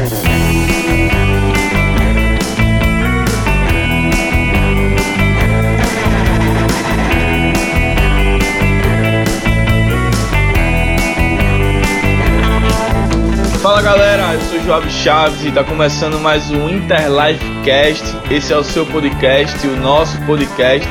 Fala galera, eu sou Joab Chaves e está começando mais um Interlifecast. Esse é o seu podcast, o nosso podcast,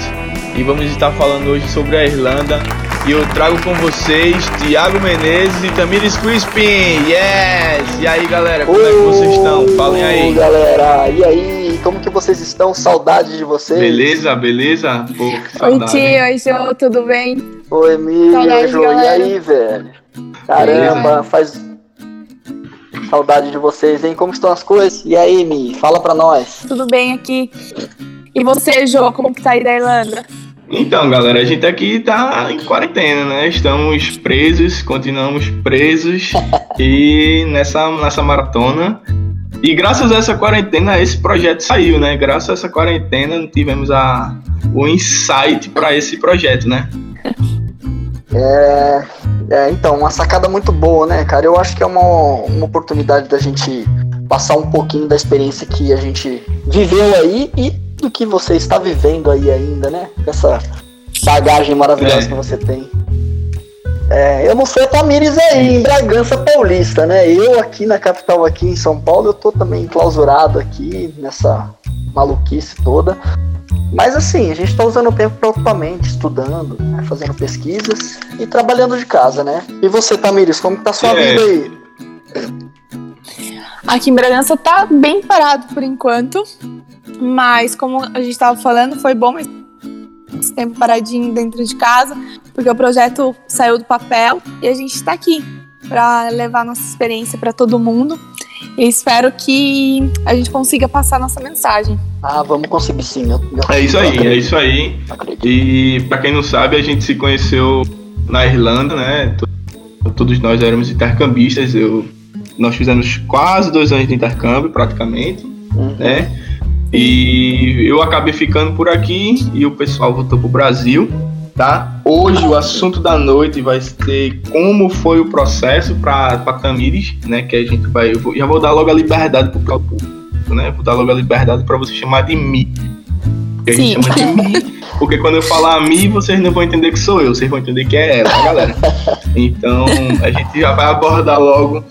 e vamos estar falando hoje sobre a Irlanda. E eu trago com vocês Thiago Menezes e Tamires Crispin. Yes! E aí galera, como é que vocês estão? Falem aí. galera, e aí? Como que vocês estão? Saudade de vocês. Beleza, beleza? Pô, que Oi, saudade, tio, oi, Jô, tudo bem? Oi, Emília, Saudade, Jô, e aí, velho? Caramba, faz saudade de vocês, hein? Como estão as coisas? E aí, Mi, fala pra nós. Tudo bem aqui? E você, Jô, como que tá aí da Irlanda? Então, galera, a gente aqui tá em quarentena, né? Estamos presos, continuamos presos e nessa, nessa maratona. E graças a essa quarentena, esse projeto saiu, né? Graças a essa quarentena, tivemos a, o insight para esse projeto, né? É, é, então, uma sacada muito boa, né, cara? Eu acho que é uma, uma oportunidade da gente passar um pouquinho da experiência que a gente viveu aí e do que você está vivendo aí ainda, né? Com essa bagagem maravilhosa É. que você tem. É, eu não sei a Tamires aí em Bragança Paulista, né? Eu aqui na capital, aqui em São Paulo, eu tô também enclausurado aqui nessa maluquice toda. Mas assim, a gente tá usando o tempo para ocupar a mente, estudando, né, fazendo pesquisas e trabalhando de casa, né? E você, Tamires, como que tá a sua É. vida aí? Aqui em Bragança tá bem parado por enquanto, mas como a gente tava falando, foi bom esse tempo paradinho dentro de casa, porque o projeto saiu do papel e a gente tá aqui para levar nossa experiência para todo mundo. E espero que a gente consiga passar nossa mensagem. Ah, vamos conseguir sim. Eu, eu- É isso aí, é isso aí. E para quem não sabe, a gente se conheceu na Irlanda, né? To- Todos nós éramos intercambistas. Eu, nós fizemos quase dois anos de intercâmbio, praticamente, Uhum. né? E eu acabei ficando por aqui e o pessoal voltou pro Brasil, tá? Hoje o assunto da noite vai ser como foi o processo para Tamires, né? Que a gente vai, eu vou- já vou dar logo a liberdade pro público, né? Vou dar logo a liberdade para você chamar de Mi. Que a gente Sim. chama de Mi, porque quando eu falar Mi, vocês não vão entender que sou eu, vocês vão entender que é ela, tá, galera? Então a gente já vai abordar logo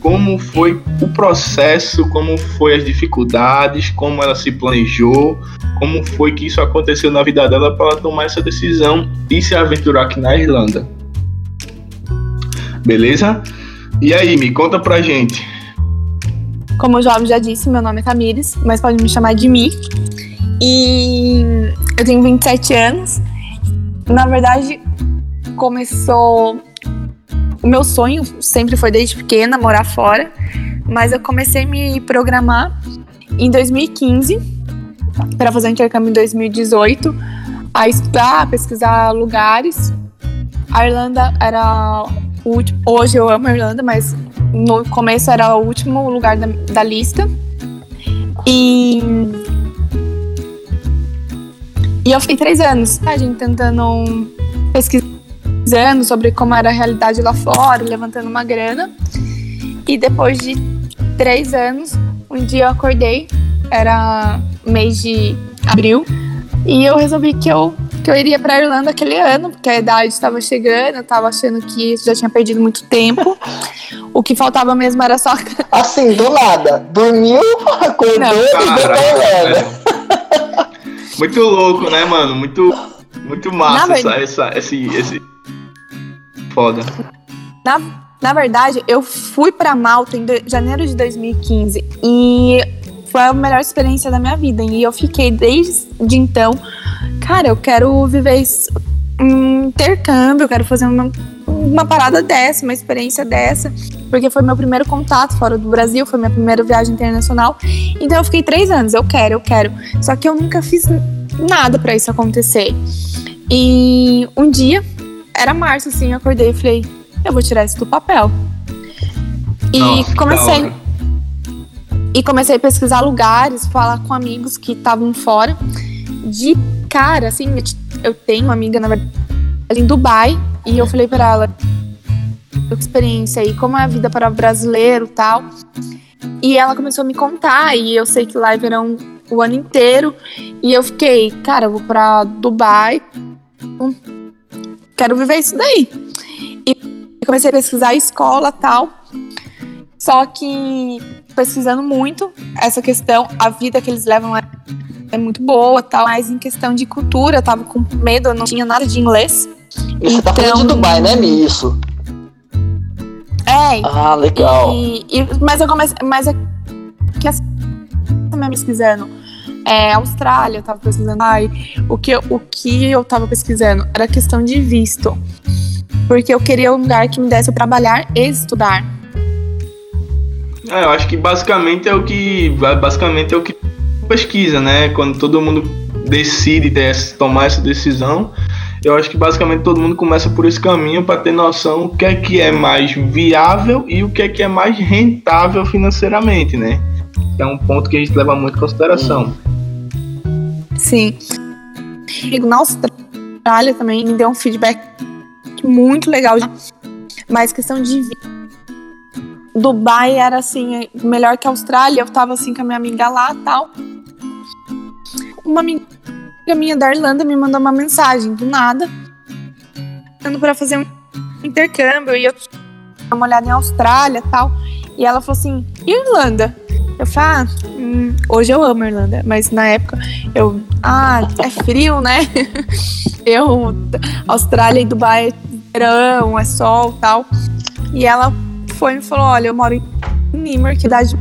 como foi o processo, como foi as dificuldades, como ela se planejou, como foi que isso aconteceu na vida dela para ela tomar essa decisão e se aventurar aqui na Irlanda. Beleza? E aí, me conta pra gente. Como o Joab já disse, meu nome é Tamires, mas pode me chamar de Mi. E eu tenho 27 anos. Na verdade, começou. O meu sonho sempre foi desde pequena morar fora, mas eu comecei a me programar em 2015 para fazer um intercâmbio em 2018, a estudar, a pesquisar lugares. A Irlanda era o último. Hoje eu amo a Irlanda, mas no começo era o último lugar da, da lista. E. E eu fiquei três anos, a gente tentando pesquisando sobre como era a realidade lá fora, levantando uma grana. E depois de três anos, um dia eu acordei, era mês de abril, e eu resolvi que eu, que eu iria pra Irlanda aquele ano, porque a idade estava chegando, eu tava achando que já tinha perdido muito tempo. O que faltava mesmo era só Assim, do nada. Dormiu, acordou Não. e deu pra Irlanda. Muito louco, né, mano? Muito, muito massa essa, essa, esse, esse. Foda. Na, na verdade, eu fui pra Malta em do- janeiro de 2015 e foi a melhor experiência da minha vida. E eu fiquei desde então, cara, eu quero viver um intercâmbio, eu quero fazer uma, uma parada dessa, uma experiência dessa, porque foi meu primeiro contato fora do Brasil, foi minha primeira viagem internacional. Então eu fiquei três anos, eu quero, eu quero. Só que eu nunca fiz nada pra isso acontecer. E um dia, era março, assim, eu acordei e falei, eu vou tirar isso do papel. E Nossa, que comecei. E comecei a pesquisar lugares, falar com amigos que estavam fora. De cara, assim, eu tenho uma amiga, na verdade, em Dubai, e eu falei pra ela, experiência aí, como é a vida para brasileiro e tal. E ela começou a me contar, e eu sei que lá é verão o ano inteiro. E eu fiquei, cara, eu vou pra Dubai. Quero viver isso daí. E comecei a pesquisar a escola tal. Só que pesquisando muito essa questão, a vida que eles levam é, é muito boa, tal, mas em questão de cultura, eu tava com medo, eu não tinha nada de inglês. E você tá falando de Então- Dubai, né, Mi? Isso. É, Ah, legal. E, e- mas eu comecei. Mas é que assim, também pesquisando. É, Austrália, eu tava pesquisando. Ai, o que, eu- o que eu tava pesquisando era questão de visto. Porque eu queria um lugar que me desse trabalhar e estudar. É, eu acho que basicamente é o que. Basicamente é o que pesquisa, né? Quando todo mundo decide ter tomar essa decisão, eu acho que basicamente todo mundo começa por esse caminho para ter noção o que é que é mais viável e o que é que é mais rentável financeiramente, né? É um ponto que a gente leva muito em consideração. Sim. Na Austrália também me deu um feedback muito legal. Mas questão de Dubai era assim, melhor que a Austrália. Eu tava assim com a minha amiga lá tal. Uma amiga minha da Irlanda me mandou uma mensagem do nada. Dando pra fazer um intercâmbio. E eu uma olhada em Austrália tal. E ela falou assim: Irlanda? Eu falei, ah, hum, hoje eu amo a Irlanda, mas na época eu, ah, é frio, né? eu, Austrália e Dubai é verão, é sol tal. E ela foi e me falou: olha, eu moro em Nimmer, que é cidade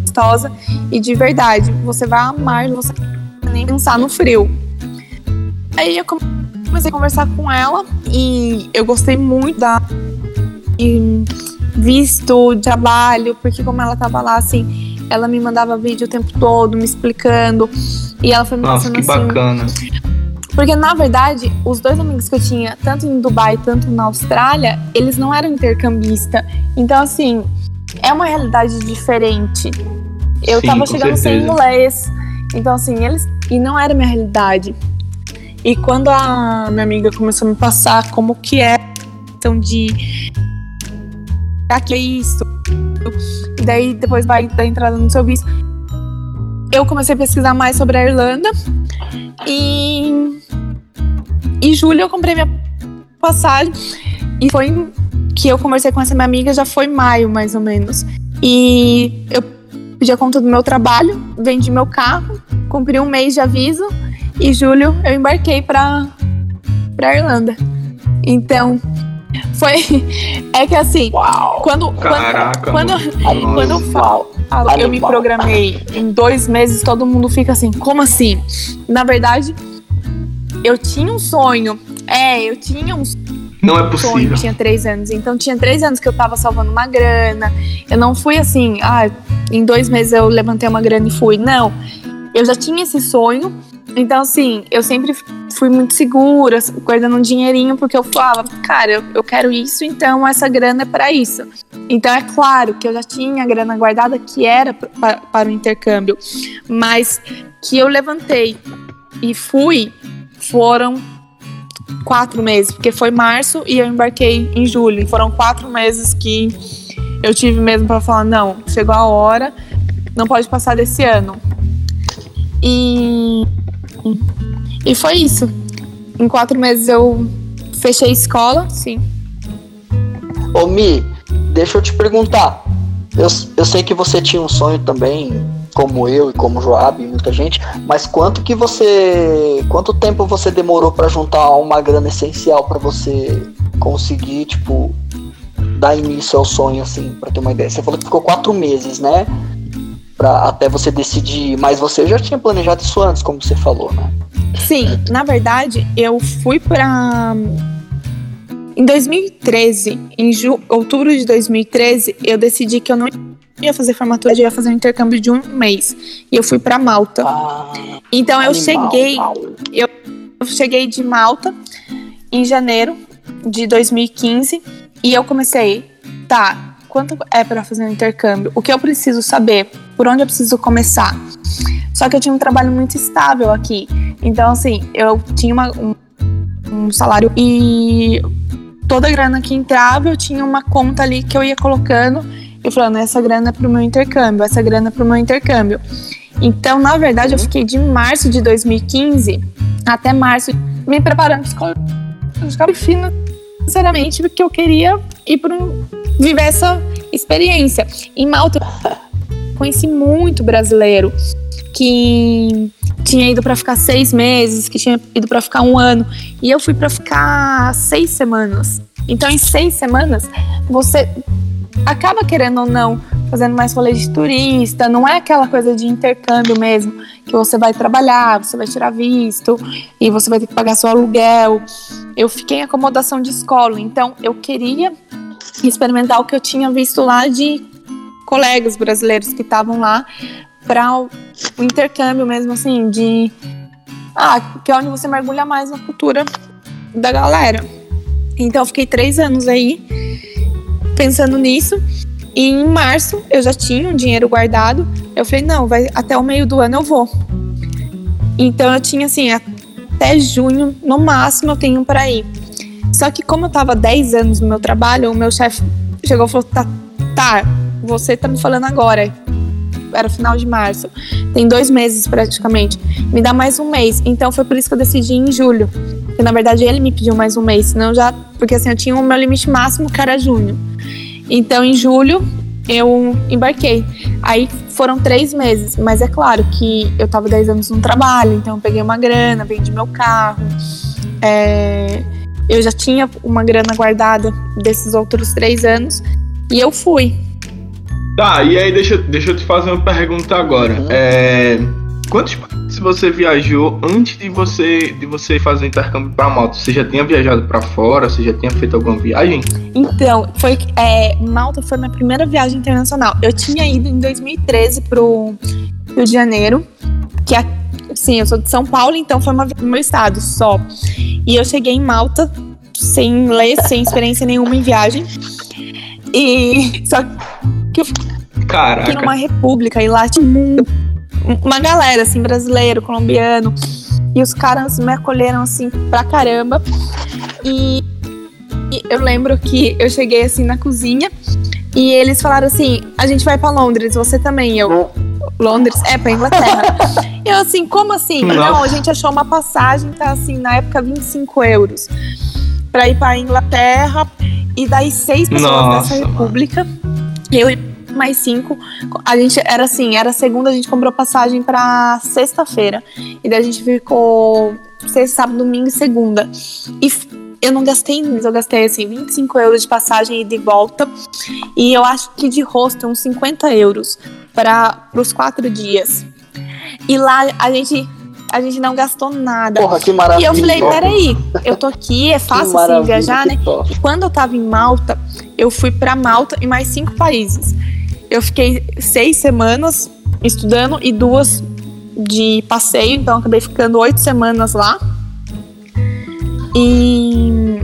gostosa, e de verdade, você vai amar, você vai nem pensar no frio. Aí eu comecei a conversar com ela e eu gostei muito da. E visto, trabalho, porque como ela tava lá, assim, ela me mandava vídeo o tempo todo, me explicando. E ela foi me Nossa, passando que assim. bacana. Porque, na verdade, os dois amigos que eu tinha, tanto em Dubai quanto na Austrália, eles não eram intercambistas. Então, assim, é uma realidade diferente. Eu Sim, tava chegando sem certeza. inglês. Então, assim, eles. E não era minha realidade. E quando a minha amiga começou a me passar como que é a questão de. Pra que é isso? E daí depois vai dar entrada no seu visto. Eu comecei a pesquisar mais sobre a Irlanda. E. Em julho eu comprei minha passagem. E foi que eu conversei com essa minha amiga, já foi maio, mais ou menos. E eu pedi a conta do meu trabalho, vendi meu carro, cumpri um mês de aviso. E julho eu embarquei pra, pra Irlanda. Então, foi. É que assim, quando, Caraca, quando, mano. quando eu falo, falo, eu me programei em dois meses, todo mundo fica assim, como assim? Na verdade, eu tinha um sonho. É, eu tinha um Não é sonho, possível. tinha três anos. Então tinha três anos que eu tava salvando uma grana. Eu não fui assim, ah, em dois meses eu levantei uma grana e fui. Não. Eu já tinha esse sonho. Então, assim, eu sempre fui muito segura, guardando um dinheirinho, porque eu falava, cara, eu, quero isso, então essa grana é para isso. Então, é claro que eu já tinha a grana guardada que era para o intercâmbio, mas que eu levantei e fui foram quatro meses, porque foi março e eu embarquei em julho. Foram quatro meses que eu tive mesmo para falar: não, chegou a hora, não pode passar desse ano. E, e foi isso. Em quatro meses eu fechei escola, sim. Ô Mi, deixa eu te perguntar. Eu, eu sei que você tinha um sonho também, como eu e como Joab e muita gente, mas quanto que você. Quanto tempo você demorou pra juntar uma grana essencial pra você conseguir, tipo, dar início ao sonho, assim, pra ter uma ideia? Você falou que ficou quatro meses, né? Pra, até você decidir, mas você já tinha planejado isso antes, como você falou, né? Sim, na verdade, eu fui pra. Em 2013, em ju... outubro de 2013, eu decidi que eu não ia fazer formatura, eu ia fazer um intercâmbio de um mês. E eu fui pra Malta. Ah, Então eu animal, cheguei, animal. eu cheguei de Malta em janeiro de 2015 e eu comecei, tá, quanto é para fazer um intercâmbio? O que eu preciso saber? Por onde eu preciso começar? Só que eu tinha um trabalho muito estável aqui. Então, assim, eu tinha uma- um, um salário e toda a grana que entrava, eu tinha uma conta ali que eu ia colocando e falando: essa grana é pro meu intercâmbio, essa grana é pro meu intercâmbio. Então, na verdade, eu fiquei de março de 2015 até março me preparando psicologicamente financeiramente, porque eu queria ir para viver essa experiência. Em Malta, conheci muito brasileiro que tinha ido para ficar seis meses, que tinha ido para ficar um ano, e eu fui para ficar seis semanas. Então, em seis semanas, você acaba querendo ou não fazendo mais rolê de turista, não é aquela coisa de intercâmbio mesmo, que você vai trabalhar, você vai tirar visto e você vai ter que pagar seu aluguel. Eu fiquei em acomodação de escola, então eu queria experimentar o que eu tinha visto lá de colegas brasileiros que estavam lá para o intercâmbio mesmo, assim, de. Ah, que é onde você mergulha mais na cultura da galera. Então eu fiquei três anos aí pensando nisso. E em março eu já tinha um dinheiro guardado. Eu falei, não, vai até o meio do ano eu vou. Então eu tinha assim, até junho, no máximo eu tenho para ir. Só que como eu tava 10 anos no meu trabalho, o meu chefe chegou e falou: tá, tá, você tá me falando agora. Era final de março. Tem dois meses praticamente. Me dá mais um mês. Então foi por isso que eu decidi em julho. Porque na verdade ele me pediu mais um mês. Senão já. Porque assim, eu tinha o meu limite máximo que era junho. Então, em julho, eu embarquei. Aí foram três meses, mas é claro que eu tava 10 anos no trabalho, então eu peguei uma grana, vendi meu carro. É, eu já tinha uma grana guardada desses outros três anos e eu fui. Tá, e aí deixa, deixa eu te fazer uma pergunta agora. Uhum. É, quantos países você viajou antes de você de você fazer intercâmbio para Malta? Você já tinha viajado para fora? Você já tinha feito alguma viagem? Então, foi é, Malta foi minha primeira viagem internacional. Eu tinha ido em 2013 pro Rio de Janeiro, que é, sim, eu sou de São Paulo, então foi uma no meu estado só. E eu cheguei em Malta sem inglês, sem experiência nenhuma em viagem. E só que eu Caraca. numa república e lá tinha uma galera, assim, brasileiro, colombiano. E os caras me acolheram, assim, pra caramba. E, e eu lembro que eu cheguei, assim, na cozinha. E eles falaram assim: a gente vai para Londres, você também. Eu, Londres? É, pra Inglaterra. eu assim, como assim? Não. Não, a gente achou uma passagem, tá assim, na época 25 euros. Pra ir pra Inglaterra. E daí seis pessoas Nossa, dessa república. Eu mais cinco. A gente era assim, era segunda, a gente comprou passagem para sexta-feira. E daí a gente ficou sexta, sábado, domingo e segunda. E eu não gastei nisso, eu gastei assim 25 euros de passagem e de volta. E eu acho que de rosto uns 50 euros para os quatro dias. E lá a gente a gente não gastou nada. Porra, que maravilha. E eu falei, peraí, eu tô aqui, é fácil assim viajar, né? E quando eu tava em Malta, eu fui para Malta e mais cinco países. Eu fiquei seis semanas estudando e duas de passeio, então acabei ficando oito semanas lá. E,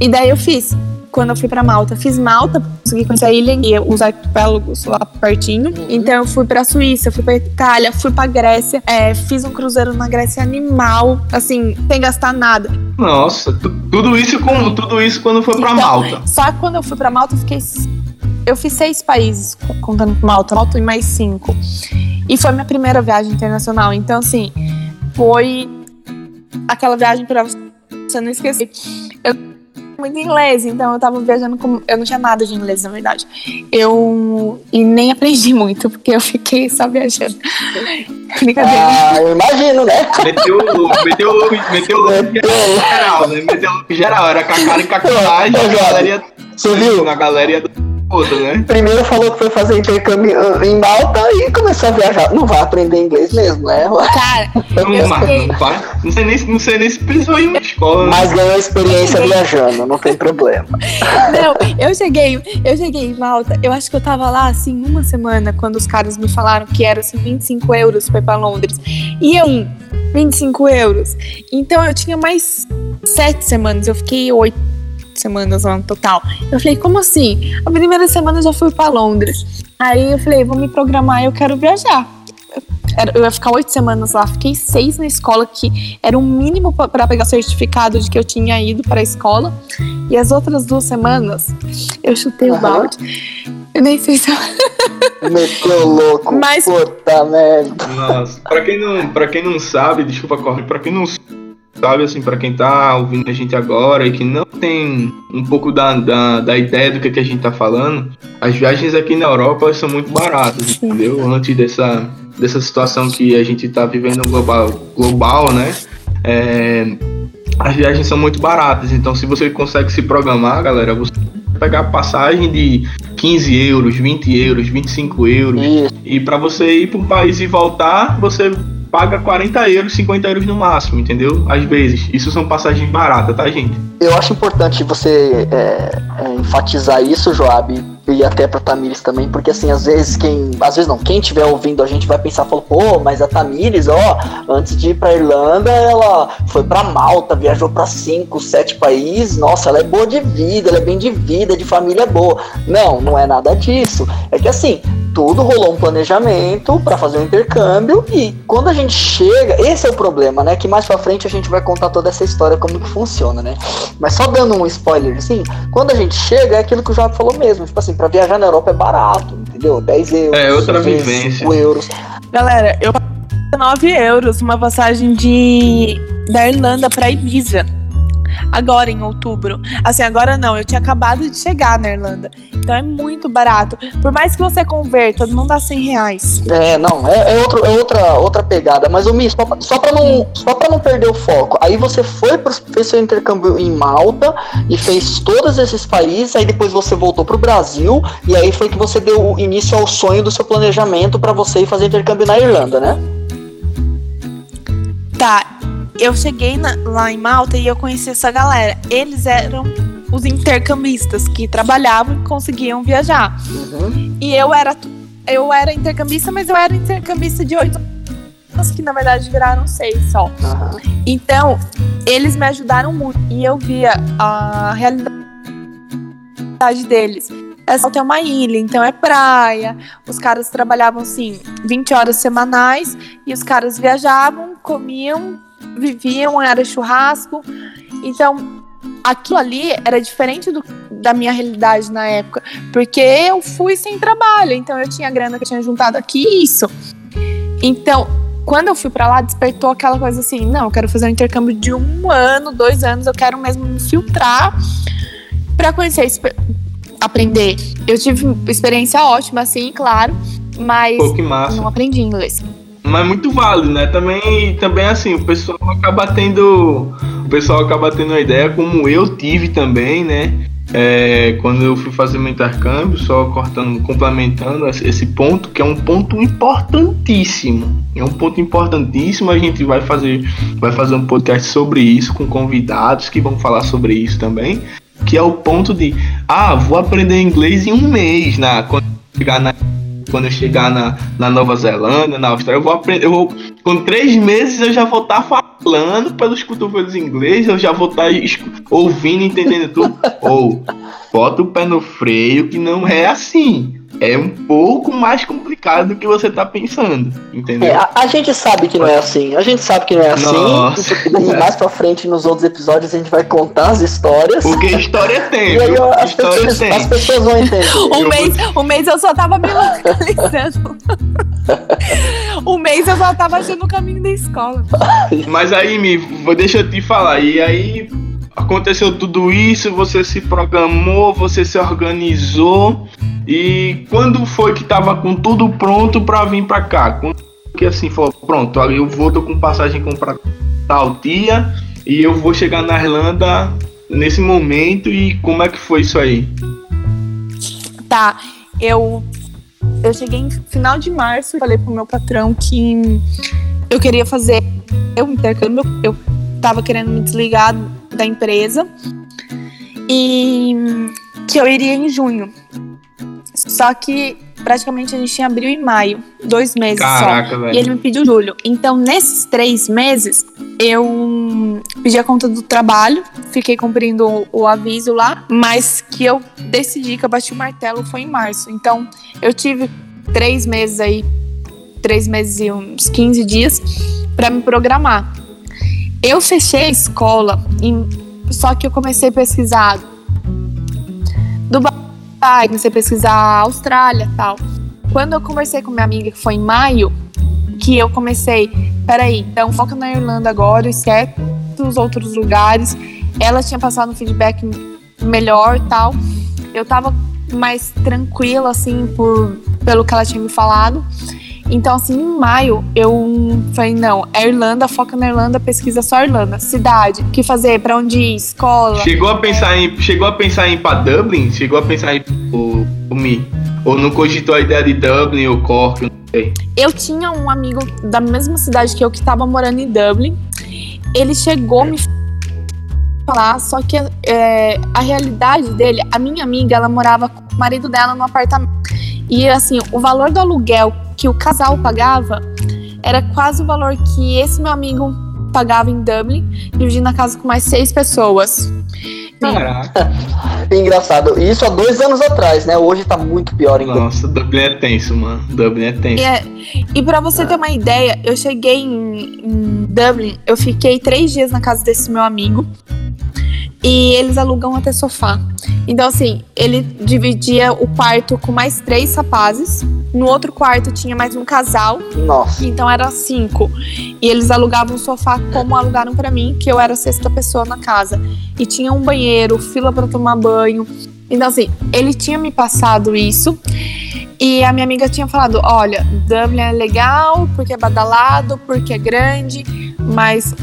e daí eu fiz, quando eu fui para Malta, fiz Malta, consegui conhecer a ilha e os arquipélagos lá pertinho. Uhum. Então eu fui para Suíça, fui para Itália, fui para Grécia, é, fiz um cruzeiro na Grécia animal, assim, sem gastar nada. Nossa, tudo isso com tudo isso quando foi para então, Malta. Só que quando eu fui para Malta, eu fiquei eu fiz seis países, contando com Malta, Malta e mais cinco. E foi minha primeira viagem internacional. Então, assim, foi aquela viagem para você não esquecer. Eu muito inglês, então eu tava viajando com. Eu não tinha nada de inglês, na verdade. Eu. E nem aprendi muito, porque eu fiquei só viajando. Brincadeira. Ah, eu imagino, né? Meteu o meteu o louco, meteu o louco geral, né? Meteu o louco geral. Era com a cara e com a coragem, a galera Você viu? A galera ia né? Primeiro falou que foi fazer intercâmbio em Malta e começou a viajar. Não vai aprender inglês mesmo, né? Cara, não, eu não, não, vai. não, sei nem, não sei nem se precisou ir uma escola. Né? Mas ganhou experiência viajando, não tem problema. Não, eu cheguei, eu cheguei em Malta, eu acho que eu tava lá assim uma semana quando os caras me falaram que era assim 25 euros pra ir pra Londres. E eu, 25 euros. Então eu tinha mais sete semanas, eu fiquei oito semanas lá no total. Eu falei, como assim? A primeira semana eu já fui para Londres. Aí eu falei, vou me programar, eu quero viajar. Eu ia ficar oito semanas lá, fiquei seis na escola, que era o mínimo para pegar certificado de que eu tinha ido para a escola. E as outras duas semanas, eu chutei uhum. o balde. Eu nem sei se. Meteu louco. Mas- Puta merda. Nossa, pra quem não, pra quem não sabe, desculpa correr, pra quem não sabe, assim, pra quem tá ouvindo a gente agora e que não tem um pouco da, da, da ideia do que, que a gente tá falando, as viagens aqui na Europa são muito baratas, entendeu? Antes dessa, dessa situação que a gente tá vivendo global, global né? É, as viagens são muito baratas, então se você consegue se programar, galera, você pegar passagem de 15 euros, 20 euros, 25 euros, Isso. e pra você ir para um país e voltar, você paga 40 euros, 50 euros no máximo, entendeu? Às vezes. Isso são passagens baratas, tá, gente? Eu acho importante você é, é, enfatizar isso, Joab, e até pra Tamires também, porque assim, às vezes quem. Às vezes não, quem estiver ouvindo a gente vai pensar, falou, pô, mas a Tamires, ó, antes de ir pra Irlanda, ela foi pra Malta, viajou pra cinco, sete países, nossa, ela é boa de vida, ela é bem de vida, de família boa. Não, não é nada disso. É que assim, tudo rolou um planejamento pra fazer um intercâmbio e quando a gente chega, esse é o problema, né? Que mais pra frente a gente vai contar toda essa história como que funciona, né? Mas só dando um spoiler assim, quando a gente chega é aquilo que o João falou mesmo, tipo assim, pra viajar na Europa é barato, entendeu? 10 euros, É, outra às vezes vivência. 5 euros. Galera, eu paguei 9 euros uma passagem de da Irlanda pra Ibiza. Agora em outubro. Assim, agora não, eu tinha acabado de chegar na Irlanda. Então é muito barato. Por mais que você converta, não dá 100 reais. É, não, é, é, outro, é outra, outra pegada. Mas o Mi, só, só, pra não, só pra não perder o foco, aí você foi pro, fez seu intercâmbio em Malta e fez todos esses países, aí depois você voltou pro Brasil, e aí foi que você deu início ao sonho do seu planejamento pra você ir fazer intercâmbio na Irlanda, né? Tá, eu cheguei na- lá em Malta e eu conheci essa galera. Eles eram os intercambistas que trabalhavam e conseguiam viajar. Uhum. E eu era, eu era intercambista, mas eu era intercambista de oito anos, que na verdade viraram seis só. aham. Então, eles me ajudaram muito. E eu via a realidade deles. Essa é uma ilha, então é praia. Os caras trabalhavam assim 20 horas semanais e os caras viajavam, comiam, viviam, era churrasco. Então, aquilo ali era diferente do- da minha realidade na época, porque eu fui sem trabalho, então eu tinha grana que eu tinha juntado aqui isso. Então, quando eu fui pra lá, despertou aquela coisa assim: não, eu quero fazer um intercâmbio de um ano, dois anos, eu quero mesmo me filtrar pra conhecer, aprender. Eu tive experiência ótima, assim, claro, mas Pô, não aprendi inglês. Mas muito válido, né? Também, também assim, o pessoal acaba tendo. O pessoal acaba tendo uma ideia, como eu tive também, né? É, quando eu fui fazer meu intercâmbio, só cortando, complementando esse ponto, que é um ponto importantíssimo. É um ponto importantíssimo. A gente vai fazer, vai fazer um podcast sobre isso, com convidados que vão falar sobre isso também. Que é o ponto de, ah, vou aprender inglês em um mês, na, quando chegar na quando eu chegar na, na Nova Zelândia, na Austrália, eu vou aprender. Eu vou, com três meses eu já vou estar falando pelos cotovelos inglês, eu já vou estar escu- ouvindo, entendendo tudo. Ou bota o pé no freio, que não é assim. É um pouco mais complicado do que você tá pensando, entendeu? É, a, a gente sabe que não é assim. A gente sabe que não é assim. Nossa. E mais pra frente, nos outros episódios, a gente vai contar as histórias. Porque história tem, E aí ó, as, História pessoas, tem. as pessoas vão entender. Um Eu mês, um mês eu só tava me localizando. um mês eu só tava achando o caminho da escola. Mas aí, me, vou- deixa eu te falar. E aí aconteceu tudo isso, você se programou, você se organizou. E quando foi que tava com tudo pronto pra vir pra cá? Quando que assim falou, pronto, eu vou tô com passagem comprar tal dia e eu vou chegar na Irlanda nesse momento e como é que foi isso aí? Tá, eu eu cheguei em final de março e falei pro meu patrão que eu queria fazer um intercâmbio, eu tava querendo me desligar da empresa e que eu iria em junho. Só que praticamente a gente tinha abril e maio, dois meses só. Caraca, E velho. ele me pediu julho. Então, nesses três meses, eu pedi a conta do trabalho, fiquei cumprindo o, o aviso lá, mas que eu decidi que eu bati o martelo foi em março. Então, eu tive três meses aí, três meses e uns 15 dias, para me programar. Eu fechei a escola, em- só que eu comecei a pesquisar Aí comecei a pesquisar a Austrália tal. Quando eu conversei com minha amiga, que foi em maio, que eu comecei, peraí, então foca na Irlanda agora, esquece os outros lugares. Ela tinha passado um feedback melhor tal. Eu tava mais tranquila, assim, por, pelo que ela tinha me falado. Então, assim, em maio, eu falei, não, é Irlanda, foca na Irlanda, pesquisa só Irlanda. Cidade, o que fazer, pra onde ir, escola. Chegou a pensar em, chegou a pensar em ir pra Dublin? Chegou a pensar em o, o Mi? Ou não cogitou a ideia de Dublin ou Cork, não sei. Eu tinha um amigo da mesma cidade que eu que tava morando em Dublin. Ele chegou me falar, só que é, a realidade dele, a minha amiga, ela morava com o marido dela no apartamento. E assim, o valor do aluguel que o casal pagava era quase o valor que esse meu amigo pagava em Dublin, dividindo a casa com mais seis pessoas. Caraca. Engraçado. Isso há dois anos atrás, né? Hoje tá muito pior ainda. Nossa, Dublin é tenso, mano. Dublin é tenso. E, é, e pra você ter uma ideia, eu cheguei em, em Dublin, eu fiquei três dias na casa desse meu amigo e eles alugam até sofá. Então, assim, ele dividia o quarto com mais três rapazes. No outro quarto tinha mais um casal. Nossa. Então era cinco. E eles alugavam o sofá como alugaram pra mim, que eu era a sexta pessoa na casa. E tinha um banheiro, fila pra tomar banho. Então, assim, ele tinha me passado isso. E a minha amiga tinha falado: olha, Dublin é legal, porque é badalado, porque é grande, mas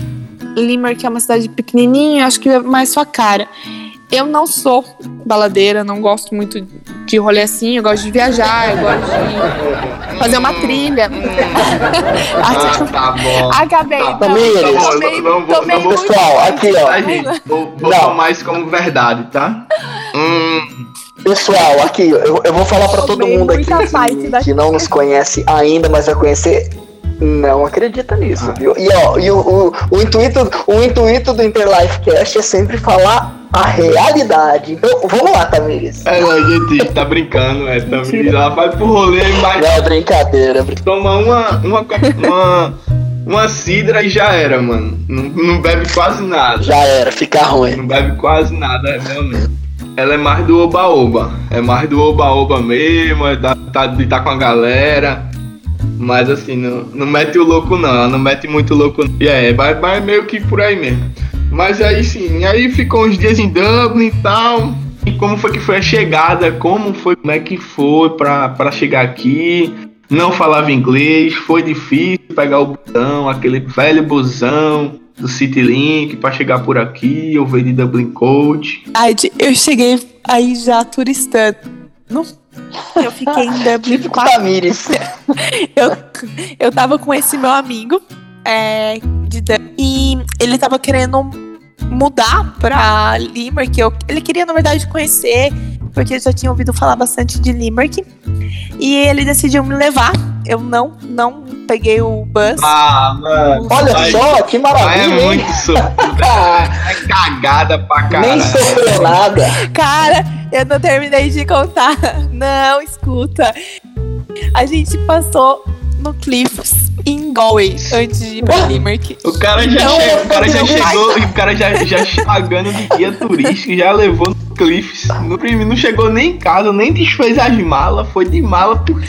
Limerick é uma cidade pequenininha, acho que é mais sua cara. Eu não sou baladeira, não gosto muito de rolê assim, eu gosto de viajar, eu gosto de fazer uma trilha. Ah, tá bom. Acabei. Tá não, bom, tá tomei, não vou- tomei não vou- muito. Pessoal, aqui, ó. Tá, gente? Vou, vou tomar isso como verdade, tá? Hum, Pessoal, aqui, eu, eu vou falar pra todo mundo aqui que, que não nos conhece ainda, mas vai conhecer. Não acredita nisso, Ah. viu? E ó, e o, o, o intuito, o intuito do Interlife Cast é sempre falar a realidade. Então, vamos lá, Tamires. é, a gente tá brincando, é. Também ela vai pro rolê e vai Não é brincadeira. brin- tomar uma, uma, uma, uma cidra e já era, mano. Não, não bebe quase nada. Já era, fica ruim. Não bebe quase nada, é, realmente. Ela é mais do oba-oba. É mais do oba-oba mesmo, é da, tá, de estar com a galera. Mas assim, não, não mete o louco não, ela não mete muito louco. não. E é, vai, meio que por aí mesmo. Mas aí sim, aí ficou uns dias em Dublin e tal. E como foi que foi a chegada? Como foi, como é que foi pra, pra chegar aqui? Não falava inglês, foi difícil pegar o busão, aquele velho busão do Citylink pra chegar por aqui. Eu veio de Dublin Coach. Ai, eu cheguei aí já turistando. Eu fiquei em Dublin Típico quatro Tamires. eu, eu tava com esse meu amigo é, de Dublin, e ele tava querendo mudar pra Limerick. Eu, ele queria, na verdade, conhecer, porque eu já tinha ouvido falar bastante de Limerick. E ele decidiu me levar. Eu não, não peguei o bus. Ah, mano. Olha Ai, só, que maravilha, é hein? muito sofrido. É cagada pra Nem caralho. sofreu nada. Cara, eu não terminei de contar. Não, escuta. A gente passou no Cliffs em Galway antes de ir pra Limerick. O cara já, Então, chegou, o cara já chegou, o cara já, já pagando de guia turístico, já levou no Cliffs. No primeiro, não chegou nem em casa, nem desfez as malas, foi de mala por.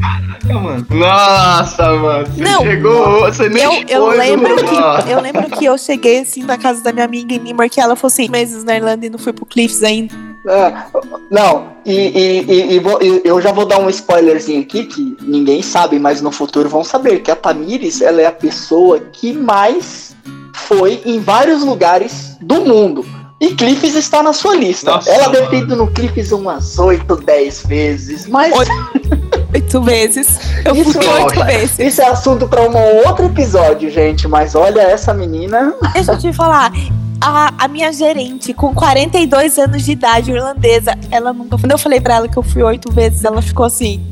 Caraca, mano. Nossa, mano. Você Não, chegou, você nem Eu, eu foi, lembro mano. que eu lembro que eu cheguei assim na casa da minha amiga em Limerick, ela falou assim, meses na Irlanda e não fui pro Cliffs ainda. Ah, não, e, e- e- eu já vou dar um spoilerzinho aqui que ninguém sabe, mas no futuro vão saber que a Tamires ela é a pessoa que mais foi em vários lugares do mundo. E Cliffs está na sua lista. Nossa, ela deve ter ido no Cliffs umas 8, 10 vezes, mas Oito. Vezes. Eu Isso fui é oito ótimo. vezes. isso é assunto para um outro episódio, gente. Mas olha essa menina. Deixa eu te falar. A, a minha gerente, com 42 anos de idade, irlandesa, ela nunca. Quando eu falei pra ela que eu fui oito vezes, ela ficou assim.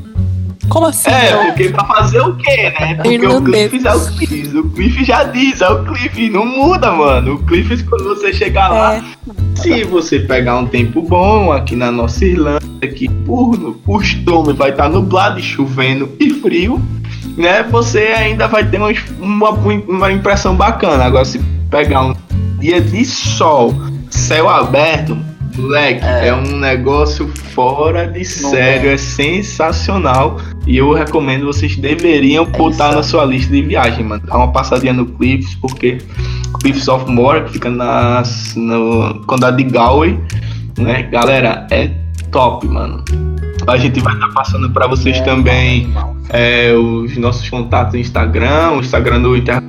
Como assim? É, não? porque pra fazer o quê, né? Porque Irlandês. o Cliff é o Cliff. O Cliff já diz, é o Cliff, não muda, mano. O Cliff, quando você chegar lá, É. se você pegar um tempo bom aqui na nossa Irlanda, que por costume vai estar nublado, e chovendo e frio, né? Você ainda vai ter uma, uma, uma impressão bacana. Agora, se pegar um dia de sol, céu aberto, Moleque, é. é. um negócio fora de Não sério, é. é. sensacional. E eu recomendo, vocês deveriam é botar na sua lista de viagem, mano. Dá uma passadinha no Cliffs, porque Cliffs of Moher, que fica nas, no condado de Galway, né? Galera, é top, mano. A gente vai estar tá passando para vocês é, também é, os nossos contatos no Instagram, o Instagram do Inter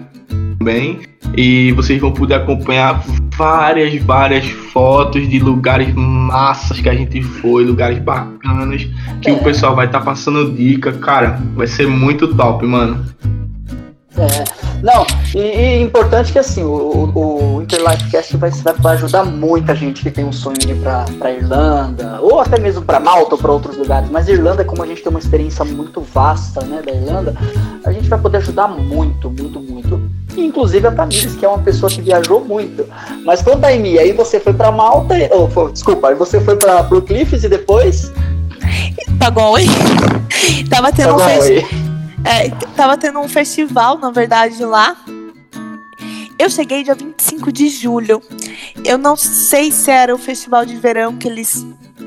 também. E vocês vão poder acompanhar várias, várias fotos de lugares massas que a gente foi, lugares bacanas, que é. o pessoal vai estar tá passando dica. Cara, vai ser muito top, mano. É. Não, e, e importante que assim, o, o Interlifecast vai, vai ajudar muita gente que tem um sonho de ir pra, pra Irlanda, ou até mesmo para Malta ou para outros lugares. Mas Irlanda, como a gente tem uma experiência muito vasta né, da Irlanda, a gente vai poder ajudar muito, muito, muito. Inclusive a Tamires, que é uma pessoa que viajou muito. Mas conta aí, aí você foi para Malta, ou, desculpa, aí você foi para pro Cliffs e depois? Pagou, hein? Tava tendo Pagou, um festival é, tava tendo um festival, na verdade, lá. Eu cheguei dia 25 de julho. Eu não sei se era o festival de verão que eles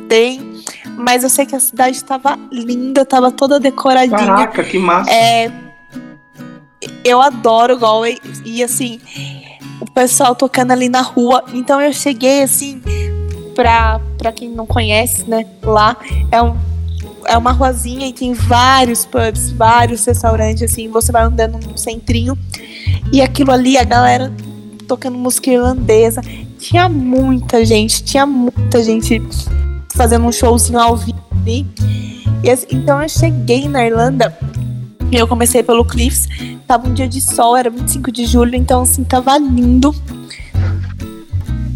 têm, mas eu sei que a cidade estava linda, estava toda decoradinha. Caraca, que massa! É, eu adoro Galway e assim, o pessoal tocando ali na rua. Então eu cheguei assim, pra, pra quem não conhece, né, lá, é um é uma ruazinha e tem vários pubs, vários restaurantes, assim, você vai andando no centrinho. E aquilo ali, a galera tocando música irlandesa. Tinha muita gente, tinha muita gente fazendo um showzinho ao vivo. E, assim, então eu cheguei na Irlanda eu comecei pelo Cliffs. Tava um dia de sol, era 25 de julho, então assim, tava lindo.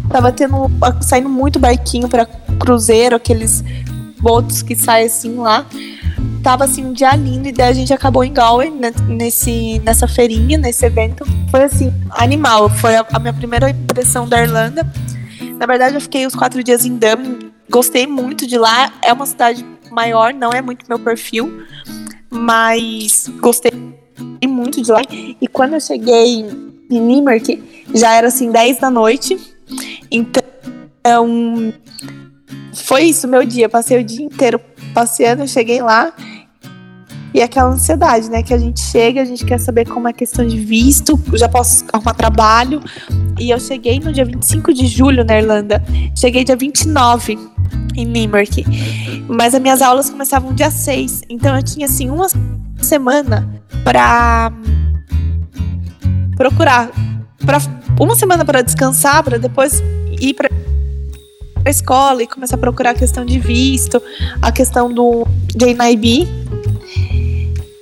Tava tendo, saindo muito barquinho para cruzeiro, aqueles botos que saem assim lá. Tava assim um dia lindo e daí a gente acabou em Galway né, nesse, nessa feirinha, nesse evento. Foi assim, animal. Foi a, a minha primeira impressão da Irlanda. Na verdade, eu fiquei os quatro dias em Dublin. Gostei muito de lá. É uma cidade maior, não é muito meu perfil, mas gostei muito de lá. E quando eu cheguei em Limerick, já era assim 10 da noite. Então, foi isso meu dia. Passei o dia inteiro passeando, cheguei lá. E aquela ansiedade, né? Que a gente chega, a gente quer saber como é a questão de visto, já posso arrumar trabalho. E eu cheguei no dia 25 de julho na Irlanda. Cheguei dia 29 em Limerick. Mas as minhas aulas começavam dia 6. Então eu tinha assim uma semana para procurar para uma semana para descansar, para depois ir para a escola e começar a procurar a questão de visto, a questão do JNIB.